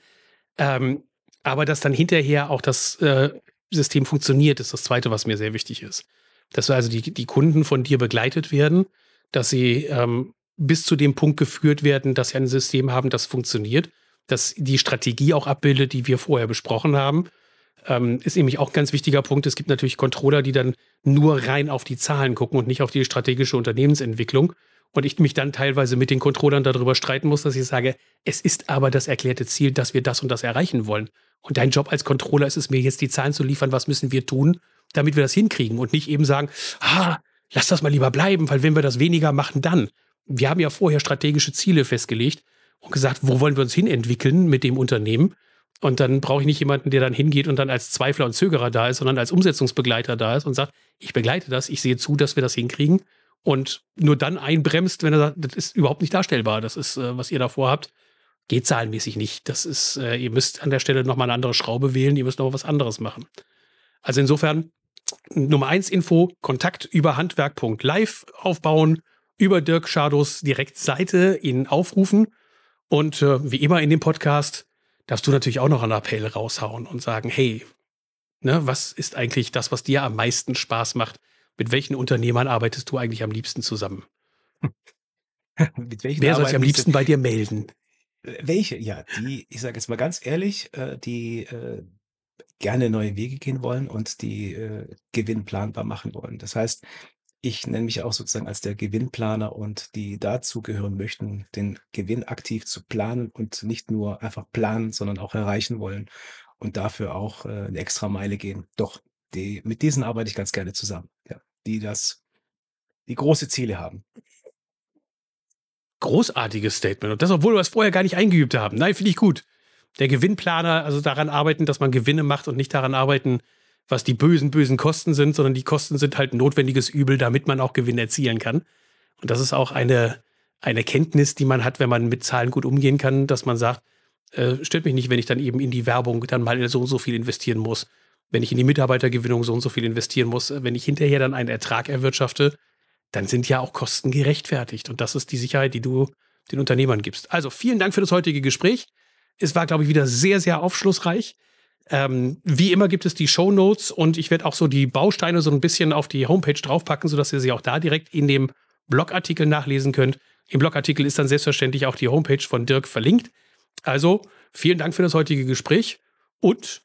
Ähm, aber dass dann hinterher auch das äh, System funktioniert, ist das Zweite, was mir sehr wichtig ist. Dass also die, die Kunden von dir begleitet werden, dass sie ähm, bis zu dem Punkt geführt werden, dass sie ein System haben, das funktioniert, dass die Strategie auch abbildet, die wir vorher besprochen haben. Ähm, ist nämlich auch ein ganz wichtiger Punkt. Es gibt natürlich Controller, die dann nur rein auf die Zahlen gucken und nicht auf die strategische Unternehmensentwicklung. Und ich mich dann teilweise mit den Controllern darüber streiten muss, dass ich sage, es ist aber das erklärte Ziel, dass wir das und das erreichen wollen. Und dein Job als Controller ist es mir jetzt die Zahlen zu liefern, was müssen wir tun, damit wir das hinkriegen und nicht eben sagen, ah, lass das mal lieber bleiben, weil wenn wir das weniger machen, dann. Wir haben ja vorher strategische Ziele festgelegt und gesagt, wo wollen wir uns hinentwickeln mit dem Unternehmen? Und dann brauche ich nicht jemanden, der dann hingeht und dann als Zweifler und Zögerer da ist, sondern als Umsetzungsbegleiter da ist und sagt, ich begleite das, ich sehe zu, dass wir das hinkriegen und nur dann einbremst, wenn er sagt, das ist überhaupt nicht darstellbar, das ist, äh, was ihr davor habt, geht zahlenmäßig nicht. Das ist, äh, ihr müsst an der Stelle nochmal eine andere Schraube wählen, ihr müsst noch was anderes machen. Also insofern, Nummer eins Info, Kontakt über handwerk.live aufbauen, über Dirk Schados Direktseite ihn aufrufen und äh, wie immer in dem Podcast darfst du natürlich auch noch einen Appell raushauen und sagen, hey, ne, was ist eigentlich das, was dir am meisten Spaß macht? Mit welchen Unternehmern arbeitest du eigentlich am liebsten zusammen? *laughs* Wer soll sich am liebsten bei dir melden? Welche? Ja, die, ich sage jetzt mal ganz ehrlich, äh, die äh, gerne neue Wege gehen wollen und die äh, Gewinn planbar machen wollen. Das heißt, ich nenne mich auch sozusagen als der Gewinnplaner und die dazu gehören möchten, den Gewinn aktiv zu planen und nicht nur einfach planen, sondern auch erreichen wollen und dafür auch äh, eine extra Meile gehen. Doch, die, mit diesen arbeite ich ganz gerne zusammen, ja, die das, die große Ziele haben. Großartiges Statement. Und das, obwohl wir es vorher gar nicht eingeübt haben. Nein, finde ich gut. Der Gewinnplaner, also daran arbeiten, dass man Gewinne macht und nicht daran arbeiten, was die bösen, bösen Kosten sind, sondern die Kosten sind halt ein notwendiges Übel, damit man auch Gewinn erzielen kann. Und das ist auch eine, eine Kenntnis, die man hat, wenn man mit Zahlen gut umgehen kann, dass man sagt, äh, stört mich nicht, wenn ich dann eben in die Werbung dann mal so und so viel investieren muss, wenn ich in die Mitarbeitergewinnung so und so viel investieren muss, wenn ich hinterher dann einen Ertrag erwirtschafte, dann sind ja auch Kosten gerechtfertigt. Und das ist die Sicherheit, die du den Unternehmern gibst. Also vielen Dank für das heutige Gespräch. Es war, glaube ich, wieder sehr, sehr aufschlussreich. Ähm, wie immer gibt es die Show Notes und ich werde auch so die Bausteine so ein bisschen auf die Homepage draufpacken, sodass ihr sie auch da direkt in dem Blogartikel nachlesen könnt. Im Blogartikel ist dann selbstverständlich auch die Homepage von Dirk verlinkt. Also vielen Dank für das heutige Gespräch und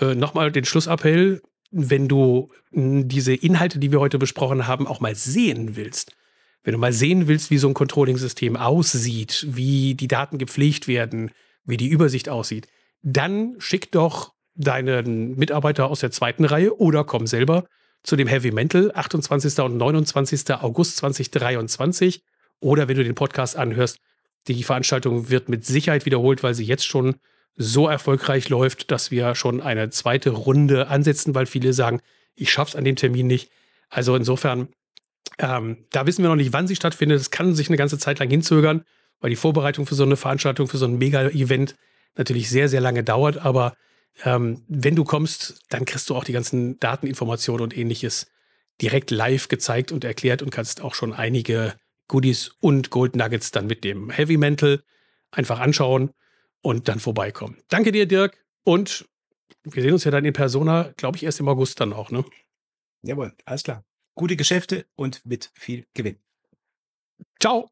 äh, nochmal den Schlussappell, wenn du diese Inhalte, die wir heute besprochen haben, auch mal sehen willst. Wenn du mal sehen willst, wie so ein Controlling-System aussieht, wie die Daten gepflegt werden, wie die Übersicht aussieht, dann schick doch deinen Mitarbeiter aus der zweiten Reihe oder komm selber zu dem Heavy Mental 28. und 29. August 2023. Oder wenn du den Podcast anhörst, die Veranstaltung wird mit Sicherheit wiederholt, weil sie jetzt schon so erfolgreich läuft, dass wir schon eine zweite Runde ansetzen, weil viele sagen, ich schaff's an dem Termin nicht. Also insofern, ähm, da wissen wir noch nicht, wann sie stattfindet. Es kann sich eine ganze Zeit lang hinzögern, weil die Vorbereitung für so eine Veranstaltung, für so ein Mega-Event natürlich sehr, sehr lange dauert. Aber ähm, wenn du kommst, dann kriegst du auch die ganzen Dateninformationen und ähnliches direkt live gezeigt und erklärt und kannst auch schon einige Goodies und Gold Nuggets dann mit dem Heavy Mental. Einfach anschauen und dann vorbeikommen. Danke dir, Dirk. Und wir sehen uns ja dann in Persona, glaube ich, erst im August dann auch, ne? Jawohl, alles klar. Gute Geschäfte und mit viel Gewinn. Ciao.